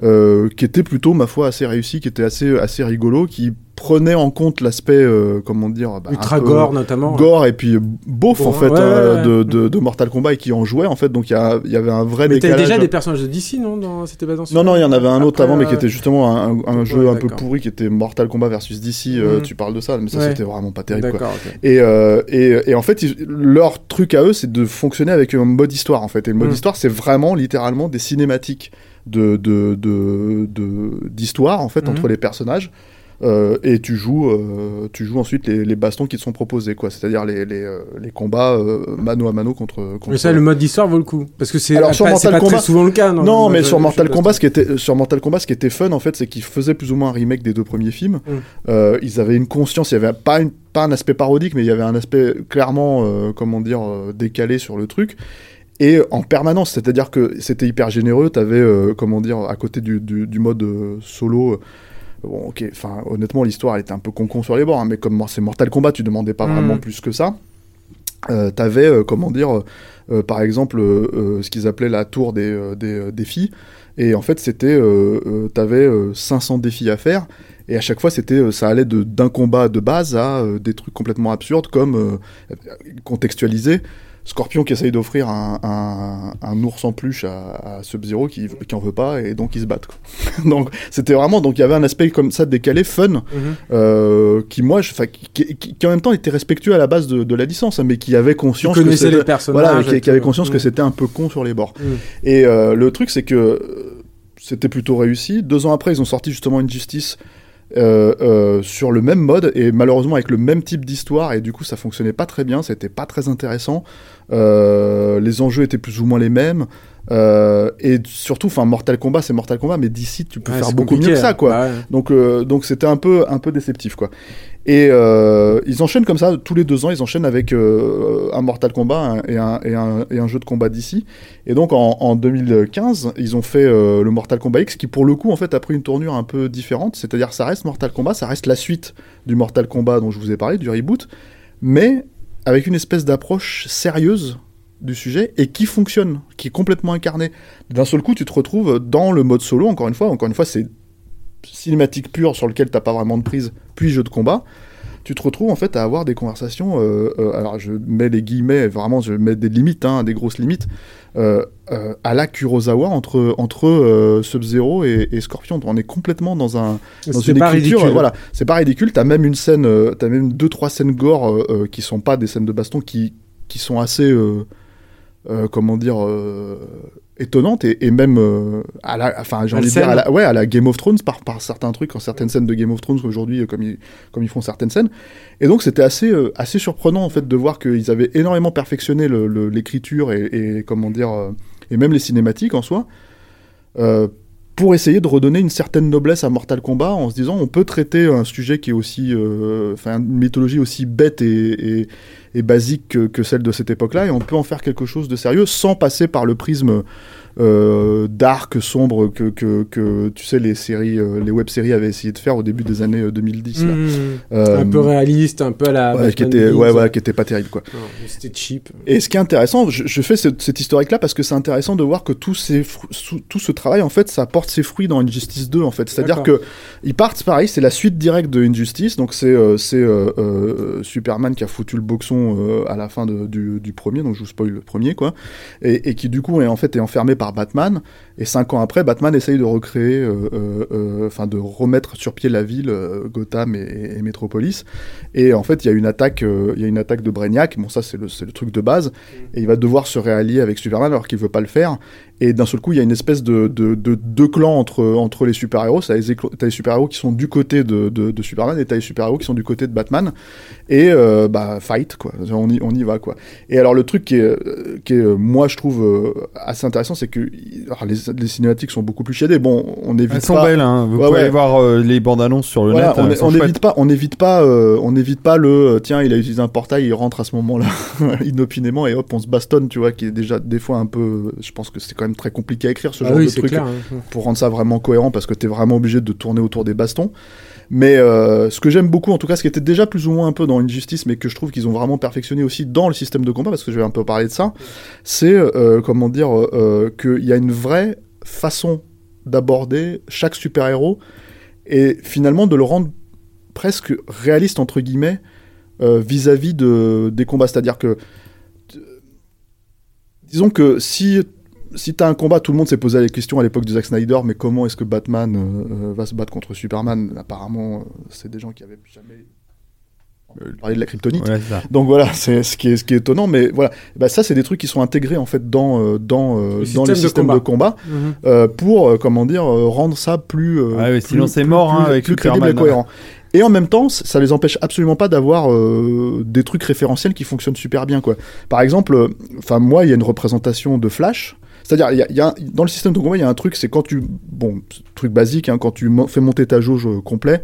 euh, qui était plutôt ma foi assez réussi, qui était assez assez rigolo, qui prenait en compte l'aspect euh, comment dire bah, Ultra gore notamment. gore et puis beauf en fait ouais, euh, de, ouais. de, de Mortal Kombat et qui en jouait en fait donc il y, avait un vrai Mais décalage. déjà des personnages de DC, non dans... C'était pas dans Non, non, il y en avait un autre avant, mais qui était justement un, un ouais, jeu un peu pourri, qui était Mortal Kombat versus DC. Mhm. Tu parles de ça, mais ça Ouais. c'était vraiment pas terrible. Quoi. Et, et, et en fait, ils- leur truc à eux, c'est de fonctionner avec un mode histoire, en fait. Et le mode Mm. histoire, c'est vraiment, littéralement, des cinématiques de de de d'histoire, en fait, Mhm. entre les personnages. Euh, et tu joues, euh, tu joues ensuite les, les bastons qui te sont proposés, quoi. C'est-à-dire les, les, euh, les combats euh, mano à mano contre. contre Mais ça, le mode d'histoire vaut le coup. Parce que c'est Alors, pas, sur c'est Mortal pas Kombat- très souvent le cas. Non, le mais sur Mortal Kombat, ce qui était sur Mortal Kombat, ce qui était fun en fait, c'est qu'ils faisaient plus ou moins un remake des deux premiers films. Mm. Ils avaient une conscience, il y avait pas une, pas un aspect parodique, mais il y avait un aspect clairement, comment dire, décalé sur le truc. Et en permanence, c'est-à-dire que c'était hyper généreux. T'avais, euh, comment dire, à côté du, du, du mode euh, solo. euh, Bon, ok, enfin, honnêtement, l'histoire elle était un peu con-con sur les bords, hein, mais comme c'est Mortal Kombat, tu demandais pas Mm. vraiment plus que ça. Euh, T'avais, comment dire, par exemple, ce qu'ils appelaient la tour des, des défis. Et en fait, c'était, t'avais euh, 500 défis à faire. Et à chaque fois, c'était, ça allait d'un combat de base à euh, des trucs complètement absurdes, comme euh, contextualiser. Scorpion qui essaye d'offrir un, un, un ours en pluche à, à Sub-Zero qui, qui en veut pas et donc ils se battent. quoi. donc c'était vraiment donc il y avait un aspect comme ça décalé, fun, Mhm. euh, qui moi, je- qui, qui- en même temps était respectueux à la base de, de la licence, hein, mais qui avait conscience que connaissais c'était- les personnages. voilà, qui, avait conscience que Mhm. c'était un peu con sur les bords. Mhm. Et euh, le truc, c'est que euh, c'était plutôt réussi. Deux ans après, ils ont sorti justement une justice euh, euh, sur le même mode et malheureusement avec le même type d'histoire et du coup ça fonctionnait pas très bien, c'était pas très intéressant. Euh, les enjeux étaient plus ou moins les mêmes. Et surtout, enfin, Mortal Kombat, c'est Mortal Kombat, mais d'ici, tu peux Ouais, faire beaucoup mieux que ça, hein. quoi. Ouais. Donc, donc c'était un peu, un peu déceptif, quoi. Et euh, ils enchaînent comme ça tous les deux ans. Ils enchaînent avec euh, un Mortal Kombat et, un, jeu de combat d'ici. Et donc en, en 2015, ils ont fait euh, le Mortal Kombat X, qui pour le coup en fait a pris une tournure un peu différente. C'est-à-dire ça reste Mortal Kombat, ça reste la suite du Mortal Kombat dont je vous ai parlé, du reboot, mais avec une espèce d'approche sérieuse du sujet et qui fonctionne, qui est complètement incarné. D'un seul coup, tu te retrouves dans le mode solo. Encore une fois, encore une fois, c'est cinématique pure sur lequel t'as pas vraiment de prise, puis jeu de combat, tu te retrouves en fait à avoir des conversations. euh, euh, alors je mets les guillemets, vraiment je mets des limites, hein, des grosses limites, euh, à la Kurosawa entre entre Sub-Zero et, et Scorpion. On est complètement dans un dans C'est une pas écriture. ridicule. Voilà, c'est pas ridicule. T'as même une scène, t'as même deux trois scènes gore qui sont pas des scènes de baston, qui qui sont assez comment dire étonnantes et, et même euh, à la enfin j'ai envie de dire à la, ouais à la Game of Thrones par par certains trucs en certaines scènes de Game of Thrones aujourd'hui euh, comme ils comme ils font certaines scènes. Et donc c'était assez euh, assez surprenant en fait de voir qu'ils avaient énormément perfectionné le- le- l'écriture et, et comment dire et même les cinématiques en soi. Euh, pour essayer de redonner une certaine noblesse à Mortal Kombat en se disant on peut traiter un sujet qui est aussi euh, enfin une mythologie aussi bête et, basique que, que celle de cette époque-là et on peut en faire quelque chose de sérieux sans passer par le prisme euh, dark sombre que, que, que tu sais les séries euh, les web-séries avaient essayé de faire au début des années euh, 2010 là. Mhm. Euh, un peu réaliste, un peu à la. ouais, qui était ouais, ouais qui était pas terrible quoi C'était cheap. et ce qui est intéressant, je, je fais cette, cette historique-là parce que c'est intéressant de voir que tout, ces tout ce travail, en fait, ça porte ses fruits dans Injustice 2, en fait. C'est-à-dire que ils partent, pareil, c'est la suite directe de Injustice. Donc c'est euh, c'est euh, euh, Superman qui a foutu le boxon euh, à la fin de- du, du premier, donc je vous spoil le premier, quoi. Et, et qui du coup est en fait est enfermé par Batman. Et cinq ans après, Batman essaye de recréer, euh, euh, euh, enfin de remettre sur pied la ville, Gotham et, et Metropolis. Et en fait, il y a une attaque, il y a une attaque de Brainiac. Bon, ça c'est le, truc de base. Et il va devoir se réallier avec Superman alors qu'il veut pas le faire. Et d'un seul coup, il y a une espèce de, de, de deux clans entre, entre les super-héros. T'as les, les super-héros qui sont du côté de, de, de Superman et t'as les super-héros qui sont du côté de Batman. Et euh, bah, fight, quoi. On y, on y va, quoi. Et alors, le truc qui est, qui est moi, je trouve assez intéressant, c'est que alors, les, les cinématiques sont beaucoup plus chiadées. Bon, on évite Elles sont pas... belles, hein. Vous Ouais, pouvez ouais. aller voir euh, les bandes annonces sur le Voilà, net. on n'évite pas, on n'évite pas, euh, on n'évite pas le euh, tiens, il a utilisé un portail, il rentre à ce moment-là inopinément et hop, on se bastonne, tu vois, qui est déjà des fois un peu. Je pense que c'est quand même très compliqué à écrire ce Ah genre oui, de truc clair. hein. pour rendre ça vraiment cohérent parce que t'es vraiment obligé de tourner autour des bastons. Mais euh, ce que j'aime beaucoup, en tout cas, ce qui était déjà plus ou moins un peu dans Injustice, mais que je trouve qu'ils ont vraiment perfectionné aussi dans le système de combat, parce que je vais un peu parler de ça, c'est euh, comment dire euh, qu'il y a une vraie façon d'aborder chaque super-héros et finalement de le rendre presque réaliste entre guillemets vis-à-vis de des combats. C'est-à-dire que disons que si si t'as un combat, tout le monde s'est posé la question à l'époque de Zack Snyder, mais comment est-ce que Batman euh, euh, va se battre contre Superman? Apparemment, euh, c'est des gens qui avaient jamais parler de la kryptonite. Ouais. Donc voilà, c'est ce qui est ce qui est étonnant, mais voilà, bah, ça c'est des trucs qui sont intégrés en fait dans euh, dans euh, Le dans système les de systèmes de combat, Mhm. euh, pour euh, comment dire euh, rendre ça plus euh, plus- sinon c'est plus- mort, hein, plus- avec plus crédible et cohérent. Et en même temps, ça les empêche absolument pas d'avoir euh, des trucs référentiels qui fonctionnent super bien quoi. Par exemple, euh, enfin moi il y a une représentation de Flash. C'est-à-dire, y y a dans le système de combat, il y a un truc, c'est quand tu, bon, truc basique, hein, quand tu fais monter ta jauge euh, complet,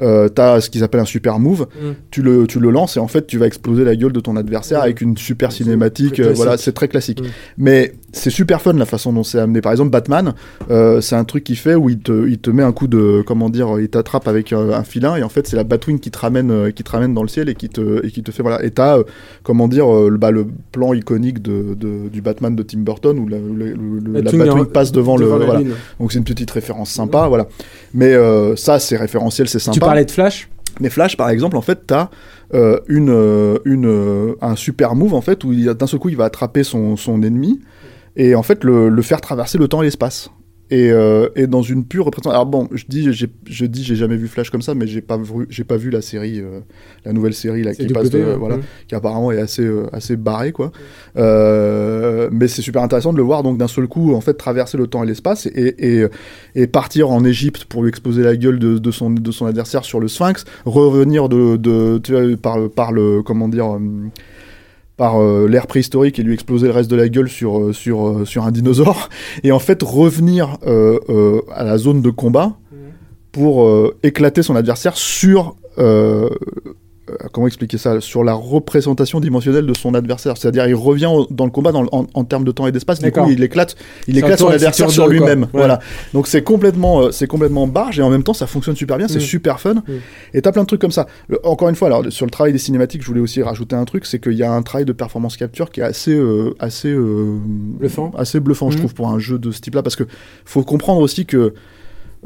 euh, t'as ce qu'ils appellent un super move. Mm. Tu le, tu le lances et en fait, tu vas exploser la gueule de ton adversaire Mm. avec une super cinématique. euh, voilà, c'est très classique. Mm. Mais c'est super fun la façon dont c'est amené. Par exemple, Batman, euh, c'est un truc qu'il fait où il te, il te met un coup de, comment dire, il t'attrape avec euh, un filin et en fait, c'est la Batwing qui te ramène, euh, qui te ramène dans le ciel et qui te, et qui te fait voilà. Et t'as, euh, comment dire, le, bah, le plan iconique de, de- du Batman de Tim Burton où la, le- le- la Batwing passe devant, le, la voilà. Donc c'est une petite référence sympa, voilà. Mais euh, ça, c'est référentiel, c'est sympa. Parlais de Flash Mais Flash, par exemple, en fait, t'as euh, une, euh, une, euh, un super move, en fait, où il- d'un seul coup, il va attraper son, son ennemi et, en fait, le, le faire traverser le temps et l'espace. Et, euh, et dans une pure représentation. Alors bon, je dis, j'ai, je dis, j'ai jamais vu Flash comme ça, mais j'ai pas vu, j'ai pas vu la série, euh, la nouvelle série là qui passe, de- ouais. voilà, qui apparemment est assez, euh, assez barré quoi. Mais c'est super intéressant de le voir donc d'un seul coup en fait traverser le temps et l'espace et, et, et partir en Égypte pour lui exposer la gueule de, de son, de son adversaire sur le Sphinx, revenir de, par, le- par le comment dire par euh, l'ère préhistorique et lui exploser le reste de la gueule sur, euh, sur, euh, sur un dinosaure, et en fait revenir euh, euh, à la zone de combat pour euh, éclater son adversaire sur comment expliquer ça sur la représentation dimensionnelle de son adversaire c'est-à-dire il revient au- dans le combat dans en, en termes de temps et d'espace du coup il éclate il éclate son adversaire sur lui-même Ouais. voilà donc c'est complètement euh, c'est complètement barge et en même temps ça fonctionne super bien c'est Mm. super fun Mm. et t'as plein de trucs comme ça Le- encore une fois alors sur le travail des cinématiques je voulais aussi rajouter un truc c'est qu'il y a un travail de performance capture qui est assez euh, assez euh, Bluffant. assez bluffant je Mhm. trouve pour un jeu de ce type là parce que faut comprendre aussi que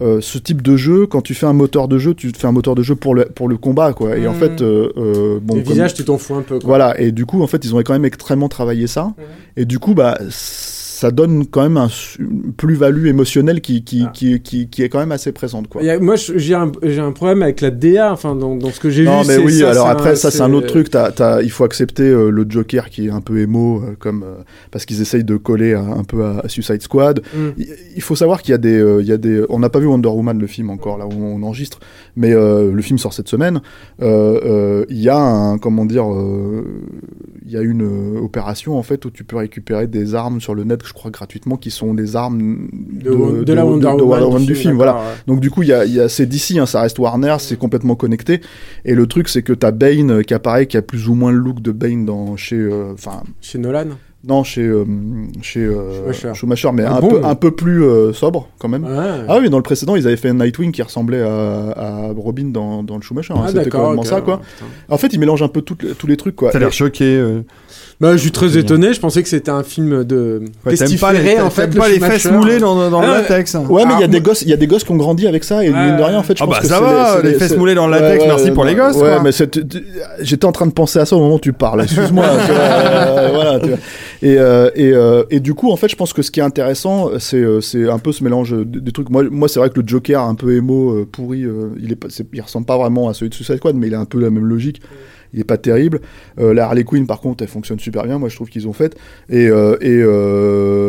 euh, ce type de jeu, quand tu fais un moteur de jeu, tu te fais un moteur de jeu pour le, pour le combat, quoi. Et en Mhm. fait, euh, euh, bon, Les comme- visages, tu t'en fous un peu. Quoi. voilà. Et du coup, en fait, ils ont quand même extrêmement travaillé ça. Et du coup, bah, ça donne quand même un, une plus-value émotionnelle qui, qui, Ah. qui, qui, qui est quand même assez présente, quoi. A- moi, j'ai un, un problème avec la DA, enfin, dans, dans ce que j'ai vu. Non, mais oui, ça, alors après, un- ça, c'est un autre truc. T'as- t'as- il faut accepter euh, le Joker qui est un peu émo, euh, comme, euh, parce qu'ils essayent de coller à- un peu à, à Suicide Squad. Mm. Il il faut savoir qu'il y a des, euh, il y a des, on n'a pas vu Wonder Woman le film encore là où on enregistre, mais euh, le film sort cette semaine. Euh, euh, Il y a un, comment dire, euh, il y a une euh, opération en fait où tu peux récupérer des armes sur le net, je crois gratuitement, qui sont des armes De, de la Wonder de- de Woman, du film. Voilà. ouais. Donc du coup, il y a, il y a c'est d'ici, hein, ça reste Warner, c'est complètement connecté. Et le truc, c'est que t'as Bane euh, qui apparaît, qui a plus ou moins le look de Bane dans chez, euh, Chez Nolan. Non, chez euh, chez euh, Schumacher. Schumacher, mais un bon peu un peu plus euh, sobre quand même. Ouais. Ah oui, dans le précédent, ils avaient fait un Nightwing qui ressemblait à, à Robin dans, dans le Schumacher. hein. Ah, C'était complètement ok. ça, quoi. Putain. En fait, ils mélangent un peu tous les trucs, quoi. T'as l'air choqué. Bah, je suis très étonné. Je pensais que c'était un film de Ouais, T'aimes pas les, pestiféré, en t'aimes fait. pas le les fesses moulées dans, dans le Ah, ouais. latex. Ouais, mais il y a Alors, des gosses, il y a des gosses qui ont grandi avec ça et Ouais. mine de rien, en fait, je Ah pense bah que ça va, les fesses moulées dans le latex, merci pour les gosses, Ouais, quoi. mais j'étais en train de penser à ça au moment où tu parles. Excuse-moi. euh, voilà. tu vois. Et, euh, et, euh, et du coup, en fait, je pense que ce qui est intéressant, c'est c'est un peu ce mélange de- des trucs. Moi, moi, c'est vrai que le Joker un peu émo, pourri, il est, pas- c'est- il ressemble pas vraiment à celui de Suicide Squad, mais il a un peu la même logique. Il est pas terrible. Euh, la Harley Quinn, par contre, elle fonctionne super bien. Moi, je trouve qu'ils ont fait. Et, euh, et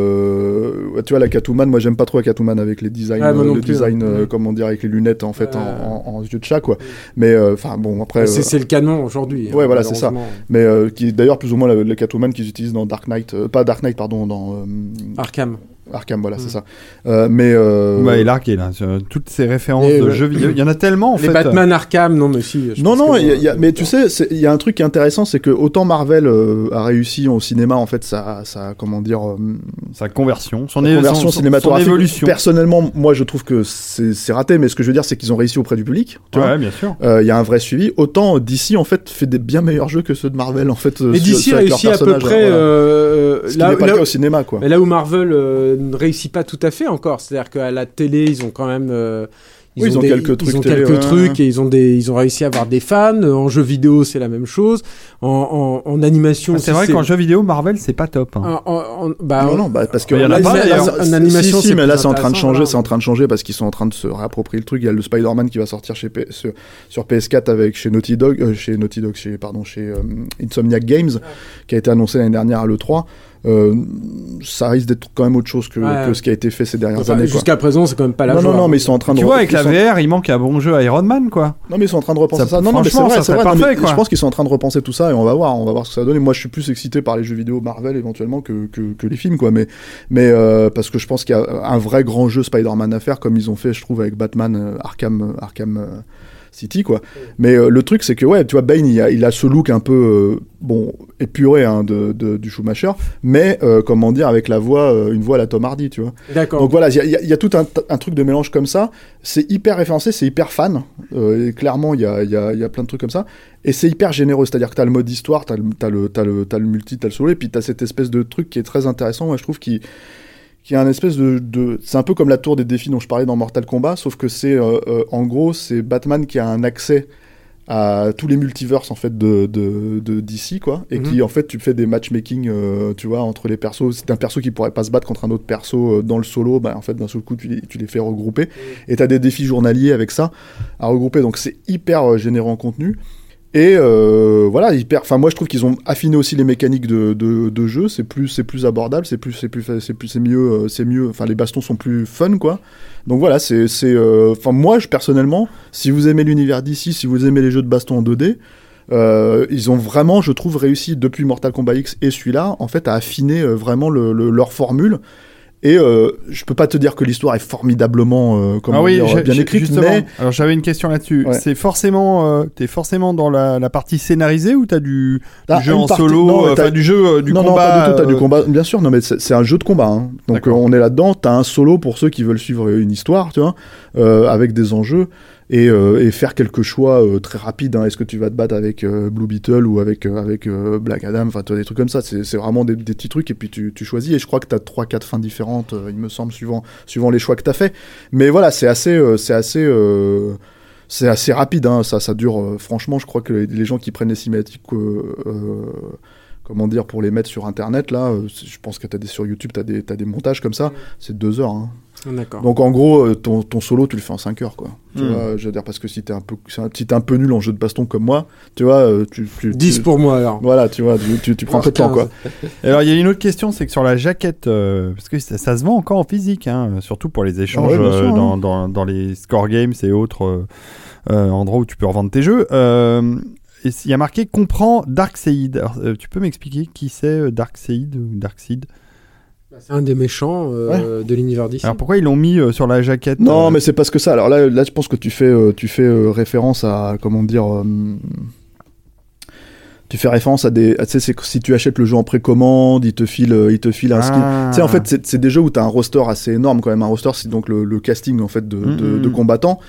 euh, tu vois, la Catwoman, moi, j'aime pas trop la Catwoman avec les designs, Ouais, non le plus, design, hein. Ouais. comment dire, avec les lunettes en fait en, Ouais. en, en yeux de chat, quoi. Mais enfin, bon, après. C'est le canon aujourd'hui. Ouais, hein, voilà, c'est ça. mais qui est d'ailleurs plus ou moins la, la Catwoman qu'ils utilisent dans Dark Knight, pas Dark Knight, pardon, dans Arkham. Arkham, voilà, c'est ça. Euh, mais euh, Bah, il est largué là. sur Toutes ces références Et, de euh, jeux vidéo. Il y en a tellement en les fait. Batman Arkham, non, mais si. je non, pense non, que- il y a- il y a- mais tu sais, il y a un truc qui est intéressant, c'est que autant Marvel euh, a réussi au cinéma, en fait, ça, ça comment dire, euh, Sa conversion, son, la é- conversion son- son- cinématographique. son évolution. Personnellement, moi, je trouve que c'est raté, mais ce que je veux dire, c'est qu'ils ont réussi auprès du public. tu vois. Ouais, bien sûr. Euh, Il y a un vrai suivi. Autant DC en fait fait des bien meilleurs jeux que ceux de Marvel en fait. euh, Mais leurs réussit à peu près. voilà. euh, Ce qui là, n'est pas là- le cas au cinéma quoi. mais là où Marvel euh, ne réussit pas tout à fait encore, c'est-à-dire qu'à la télé, ils ont quand même. euh, Oui, ils ont des- quelques trucs ils ont télé, quelques ouais. trucs et ils ont des, ils ont réussi à avoir des fans. En jeu vidéo, c'est la même chose. En, en, en animation, Ah, c'est vrai qu'en jeu vidéo, Marvel, c'est pas top. hein. en- bah, non, non, bah, parce que Il y en pas, là, En si, animation, si, c'est mais là c'est en train de changer, voilà. c'est en train de changer parce qu'ils sont en train de se réapproprier le truc. Il y a le Spider-Man qui va sortir chez P- sur, sur PS4 avec chez Naughty Dog, euh, chez Naughty Dog, chez pardon, chez euh, Insomniac Games, qui a été annoncé l'année dernière à le 3. Euh, ça risque d'être quand même autre chose que, Ouais. que ce qui a été fait ces dernières enfin, années. Jusqu'à présent, c'est quand même pas la Non, non, joie. non, mais ils sont en train de Tu vois, avec la sont- VR, il manque un bon jeu Iron Man, quoi. Non mais ils sont en train de repenser Ça- ça. Non, non mais c'est vrai, c'est vrai. Non, mais parfait, quoi. Je pense qu'ils sont en train de repenser tout ça et on va voir, on va voir ce que ça donne. Et moi, je suis plus excité par les jeux vidéo Marvel éventuellement que, que, que les films, quoi. Mais, mais euh, parce que je pense qu'il y a un vrai grand jeu Spider-Man à faire, comme ils ont fait, je trouve, avec Batman euh, Arkham, euh, Arkham euh, City, quoi. Mais euh, le truc, c'est que ouais, tu vois, Bane, il a, il a ce look un peu euh, bon épuré hein, de, de- du Schumacher, mais euh, comment dire, avec la voix, une voix à la Tom Hardy, tu vois. D'accord. Donc voilà, il y, a- y y tout un, un truc de mélange comme ça. C'est hyper référencé, c'est hyper fan. Et clairement, il y a, y, a, il y a plein de trucs comme ça. Et c'est hyper généreux, c'est-à-dire que t'as le mode histoire, t'as le, t'as le, t'as le, t'as le multi, t'as le solo, et puis t'as cette espèce de truc qui est très intéressant, moi je trouve, qui, qui est un espèce de... de c'est un peu comme la tour des défis dont je parlais dans Mortal Kombat, sauf que c'est, euh, euh, en gros, c'est Batman qui a un accès à tous les multiverses en fait de, de, de DC quoi et Mhm. qui en fait tu fais des matchmaking euh, tu vois entre les persos. C'est un perso qui pourrait pas se battre contre un autre perso euh, dans le solo bah en fait d'un seul coup tu les, tu les fais regrouper. Et t'as des défis journaliers avec ça à regrouper. Donc c'est hyper euh, généreux en contenu et euh, voilà hyper enfin moi je trouve qu'ils ont affiné aussi les mécaniques de, jeu c'est plus c'est plus abordable c'est plus c'est plus c'est mieux euh, c'est mieux enfin les bastons sont plus fun quoi donc voilà c'est c'est euh, enfin moi je personnellement si vous aimez l'univers d'ici si vous aimez les jeux de baston en 2D euh, ils ont vraiment, je trouve, réussi depuis Mortal Kombat X et celui-là, en fait, à affiner vraiment le, le- leur formule. Et euh, je peux pas te dire que l'histoire est formidablement euh, comment ah oui, dire, bien écrite, justement. mais Alors j'avais une question là-dessus. Ouais. C'est forcément, euh, t'es forcément dans la, la partie scénarisée ou t'as du, du jeu en partie- solo, non, euh, du jeu, du non, combat. non, pas du tout. T'as du combat, bien sûr. Non, mais c'est un jeu de combat. hein. Donc on est là-dedans. T'as un solo pour ceux qui veulent suivre une histoire, tu vois, avec des enjeux et, euh, et faire quelques choix euh, très rapides. hein. Est-ce que tu vas te battre avec euh, Blue Beetle ou avec avec Black Adam? Enfin, tu des trucs comme ça. C'est vraiment des, des petits trucs et puis tu, tu choisis. Et je crois que t'as trois, quatre fins différentes, il me semble, suivant suivant les choix que t'as fait. Mais voilà, c'est assez, c'est assez. c'est assez rapide, hein, ça, ça dure. euh, franchement, je crois que les, les gens qui prennent les cinématiques, euh, euh, comment dire, pour les mettre sur Internet, là, je pense que t'as des sur YouTube, t'as des, t'as des montages comme ça, c'est deux heures. hein. D'accord. Donc en gros, euh, ton, ton solo, tu le fais en 5 heures, quoi. Tu Hmm. vois, je veux dire, parce que si t'es un peu, si t'es un peu nul en jeu de baston comme moi, tu vois, euh, tu, tu, 10 tu- pour moi alors. Voilà, tu vois, tu, tu, tu prends un peu de temps, quoi. Alors il y a une autre question, c'est que sur la jaquette, euh, parce que ça, ça se vend encore en physique, hein, surtout pour les échanges Ah ouais, bien sûr, euh, hein. dans, dans, les score games et autres euh, endroits où tu peux revendre tes jeux. Euh, et il y a marqué comprend Darkseid. Alors, euh, tu peux m'expliquer qui c'est euh, Darkseid ou Darkseid? C'est un des méchants euh, de l'univers d'ici. Alors pourquoi ils l'ont mis euh, sur la jaquette Non, euh, mais c'est parce que ça. Alors là, là, je pense que tu fais, euh, tu fais euh, référence à, comment dire, euh, tu fais référence à des, à- tu sais, c'est que si tu achètes le jeu en précommande, il te file, il te file un skin. Ah. Tu sais, en fait, c'est des jeux où tu as un roster assez énorme quand même. Un roster, c'est donc le, le casting en fait de, de, Mhm. de combattants.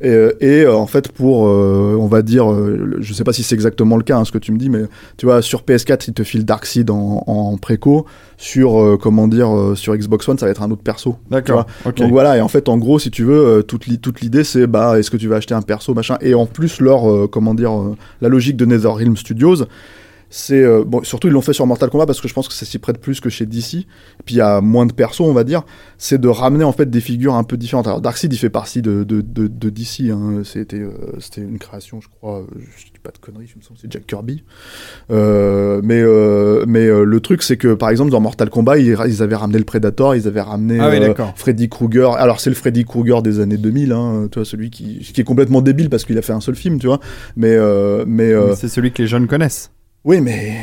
Et, euh, et, euh, en fait, pour, euh, on va dire, euh, je sais pas si c'est exactement le cas, hein, ce que tu me dis, mais tu vois, sur PS4, il te file Darkseid en, en préco. Sur, euh, comment dire, euh, sur Xbox One, ça va être un autre perso. D'accord. Donc voilà, et en fait, en gros, si tu veux, euh, toute li- toute l'idée, c'est bah, est-ce que tu vas acheter un perso, machin. Et en plus, leur, euh, comment dire, euh, la logique de NetherRealm Studios, c'est euh, bon, surtout ils l'ont fait sur Mortal Kombat parce que je pense que ça s'y prête plus que chez DC. Et puis il y a moins de persos, on va dire. C'est de ramener en fait des figures un peu différentes. Alors Darkseid, il fait partie de, de, de, de DC. Hein. C'était euh, c'était une création, je crois. euh, Je dis pas de conneries, je me sens c'est Jack Kirby. Euh, mais mais le truc, c'est que par exemple dans Mortal Kombat, ils, ils avaient ramené le Predator, ils avaient ramené Ah oui. Freddy Krueger. Alors c'est le Freddy Krueger des années 2000, hein, tu vois, celui qui, qui est complètement débile parce qu'il a fait un seul film, tu vois. Mais mais euh, C'est celui que les jeunes connaissent. Oui, mais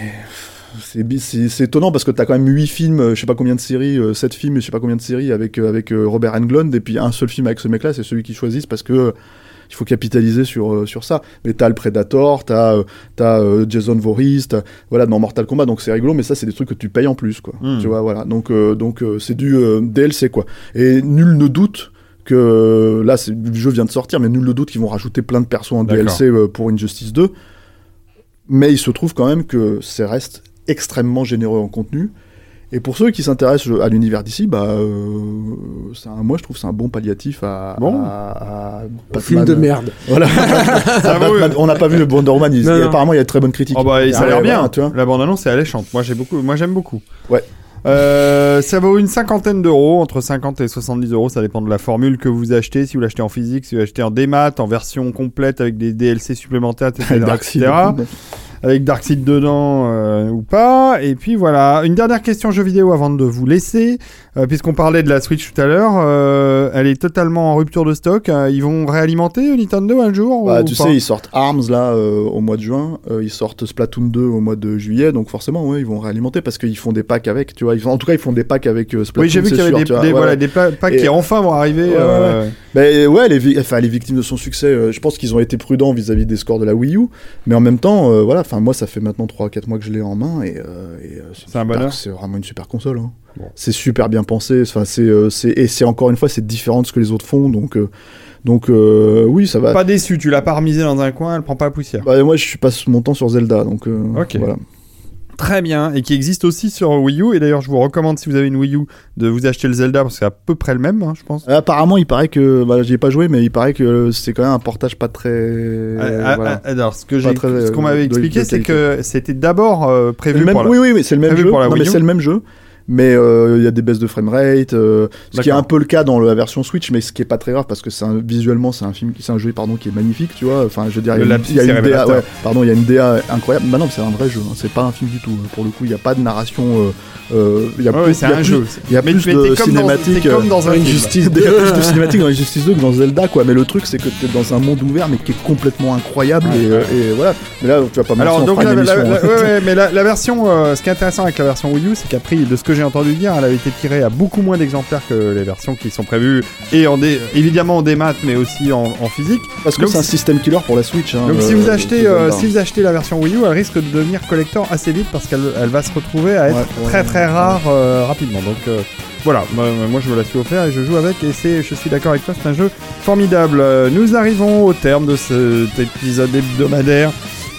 c'est c'est c'est étonnant parce que t'as quand même 8 films, euh, je sais pas combien de séries, 7 films, je sais pas combien de séries avec euh, avec euh, Robert Englund et puis un seul film avec ce mec-là, c'est celui qu'ils choisissent parce que euh, il faut capitaliser sur euh, sur ça. Mais t'as le Predator, t'as euh, t'as euh, Jason Voorhees, voilà dans Mortal Kombat, donc c'est rigolo, mais ça c'est des trucs que tu payes en plus, quoi. Hmm. Tu vois, voilà. Donc euh, donc euh, c'est du euh, DLC quoi. Et nul ne doute que euh, là c'est- le jeu vient de sortir, mais nul ne doute qu'ils vont rajouter plein de persos en. DLC euh, pour Injustice 2. Mais il se trouve quand même que ça reste extrêmement généreux en contenu Et pour ceux qui s'intéressent à l'univers d'ici, bah, euh, c'est un- moi je trouve que c'est un bon palliatif à, Bon. à, à Film de merde. Voilà. Batman- on n'a pas vu le Wonder Woman. il- Non, non. Apparemment, il y a de très bonnes critiques. Oh bah, ça a Ah l'air bien. voilà, tu vois. La bande-annonce est alléchante. Moi, j'ai beaucoup. Moi, j'aime beaucoup. Ouais. Euh, ça vaut une cinquantaine d'euros, entre 50 et 70 euros, ça dépend de la formule que vous achetez, si vous l'achetez en physique, si vous l'achetez en démat, en version complète avec des DLC supplémentaires, etc. Etc. avec Darkseid dedans euh, ou pas. Et puis voilà, une dernière question jeu vidéo avant de vous laisser, euh, puisqu'on parlait de la Switch tout à l'heure, euh, elle est totalement en rupture de stock. Euh, ils vont réalimenter Nintendo un jour Bah, ou tu pas sais, ils sortent Arms là au mois de juin, ils sortent Splatoon 2 au mois de juillet, donc forcément, ouais, ils vont réalimenter parce qu'ils font des packs avec, tu vois. Ils font- en tout cas, ils font des packs avec Splatoon. Oui, j'ai vu qu'il y avait sûr, des, tu vois. des- Ouais, voilà, ouais. des pla- packs Et- qui enfin vont arriver. Ouais, ouais, les, vi- enfin, les victimes de son succès, je pense qu'ils ont été prudents vis-à-vis des scores de la Wii U, mais en même temps, voilà, enfin moi ça fait maintenant 3-4 mois que je l'ai en main et, euh, et, euh, C'est un super- bonheur. C'est vraiment une super console. hein. Bon. C'est super bien pensé, enfin c'est euh, c'est- et c'est encore une fois c'est différent de ce que les autres font, donc euh, donc oui ça va. Pas déçu, tu l'as pas remisé dans un coin, elle prend pas la poussière. Bah, moi je passe mon temps sur Zelda, donc euh, Ok. voilà. Très bien, et qui existe aussi sur Wii U. Et d'ailleurs, je vous recommande, si vous avez une Wii U, de vous acheter le Zelda, parce que c'est à peu près le même, hein, je pense. Euh, Apparemment, il paraît que, bah, j'y ai pas joué, mais il paraît que c'est quand même un portage pas très. Ah, voilà. ah, alors, ce que j'ai, ce qu'on euh, m'avait expliqué, c'est que c'était d'abord euh, prévu le même- pour la- Oui, oui, mais c'est le même jeu. Non, mais c'est le même jeu. Mais euh, il y a des baisses de framerate, euh, ce qui est un peu le cas dans la version Switch, mais ce qui est pas très grave parce que c'est un- visuellement c'est un film, c'est un jeu pardon qui est magnifique, tu vois. Enfin, je veux dire, il y a une- y a DA, ouais, pardon, il y a une DA incroyable. Bah non, c'est un vrai jeu, hein, c'est pas un film du tout. Pour le coup, il n'y a pas de narration. euh, euh, il y a Ouais, plus, c'est un plus- jeu. Il y a Mais- plus de dans- cinématiques. t'es comme euh, dans un. Injustice. Il y a plus de cinématiques dans Injustice 2 que dans Zelda, quoi. Mais le truc, c'est que t'es dans un monde ouvert, mais qui est complètement incroyable. Ouais, et, euh, et voilà. Mais là, tu vas pas Alors, donc, la, la- la- hein. mais la, version, euh, ce qui est intéressant avec la version Wii U, c'est qu'après, de ce que j'ai entendu dire, elle avait été tirée à beaucoup moins d'exemplaires que les versions qui sont prévues, et en dé- évidemment en démat, mais aussi en, en physique. Parce que c'est un système killer pour la Switch. hein, Donc si vous achetez, euh, si vous achetez la version Wii U, elle risque de devenir collector assez vite parce qu'elle elle va se retrouver à être Ouais, ouais, très ouais. très rare euh, rapidement. Donc euh, voilà, moi, moi, je me la suis offert et je joue avec et c'est, je suis d'accord avec toi, c'est un jeu formidable. Nous arrivons au terme de cet épisode hebdomadaire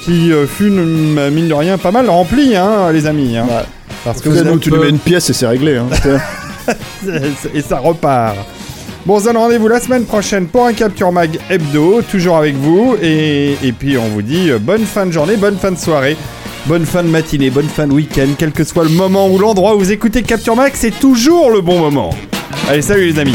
qui fut mine de rien pas mal rempli, hein, les amis. hein. Parce que êtes tu lui mets une pièce et c'est réglé. Hein. et ça repart. Bon, on se donne rendez-vous la semaine prochaine pour un Capture Mag hebdo, toujours avec vous. Et, et puis on vous dit euh, bonne fin de journée, bonne fin de soirée, bonne fin de matinée, bonne fin de week-end, quel que soit le moment ou l'endroit où vous écoutez Capture Mag, c'est toujours le bon moment. Allez, salut les amis.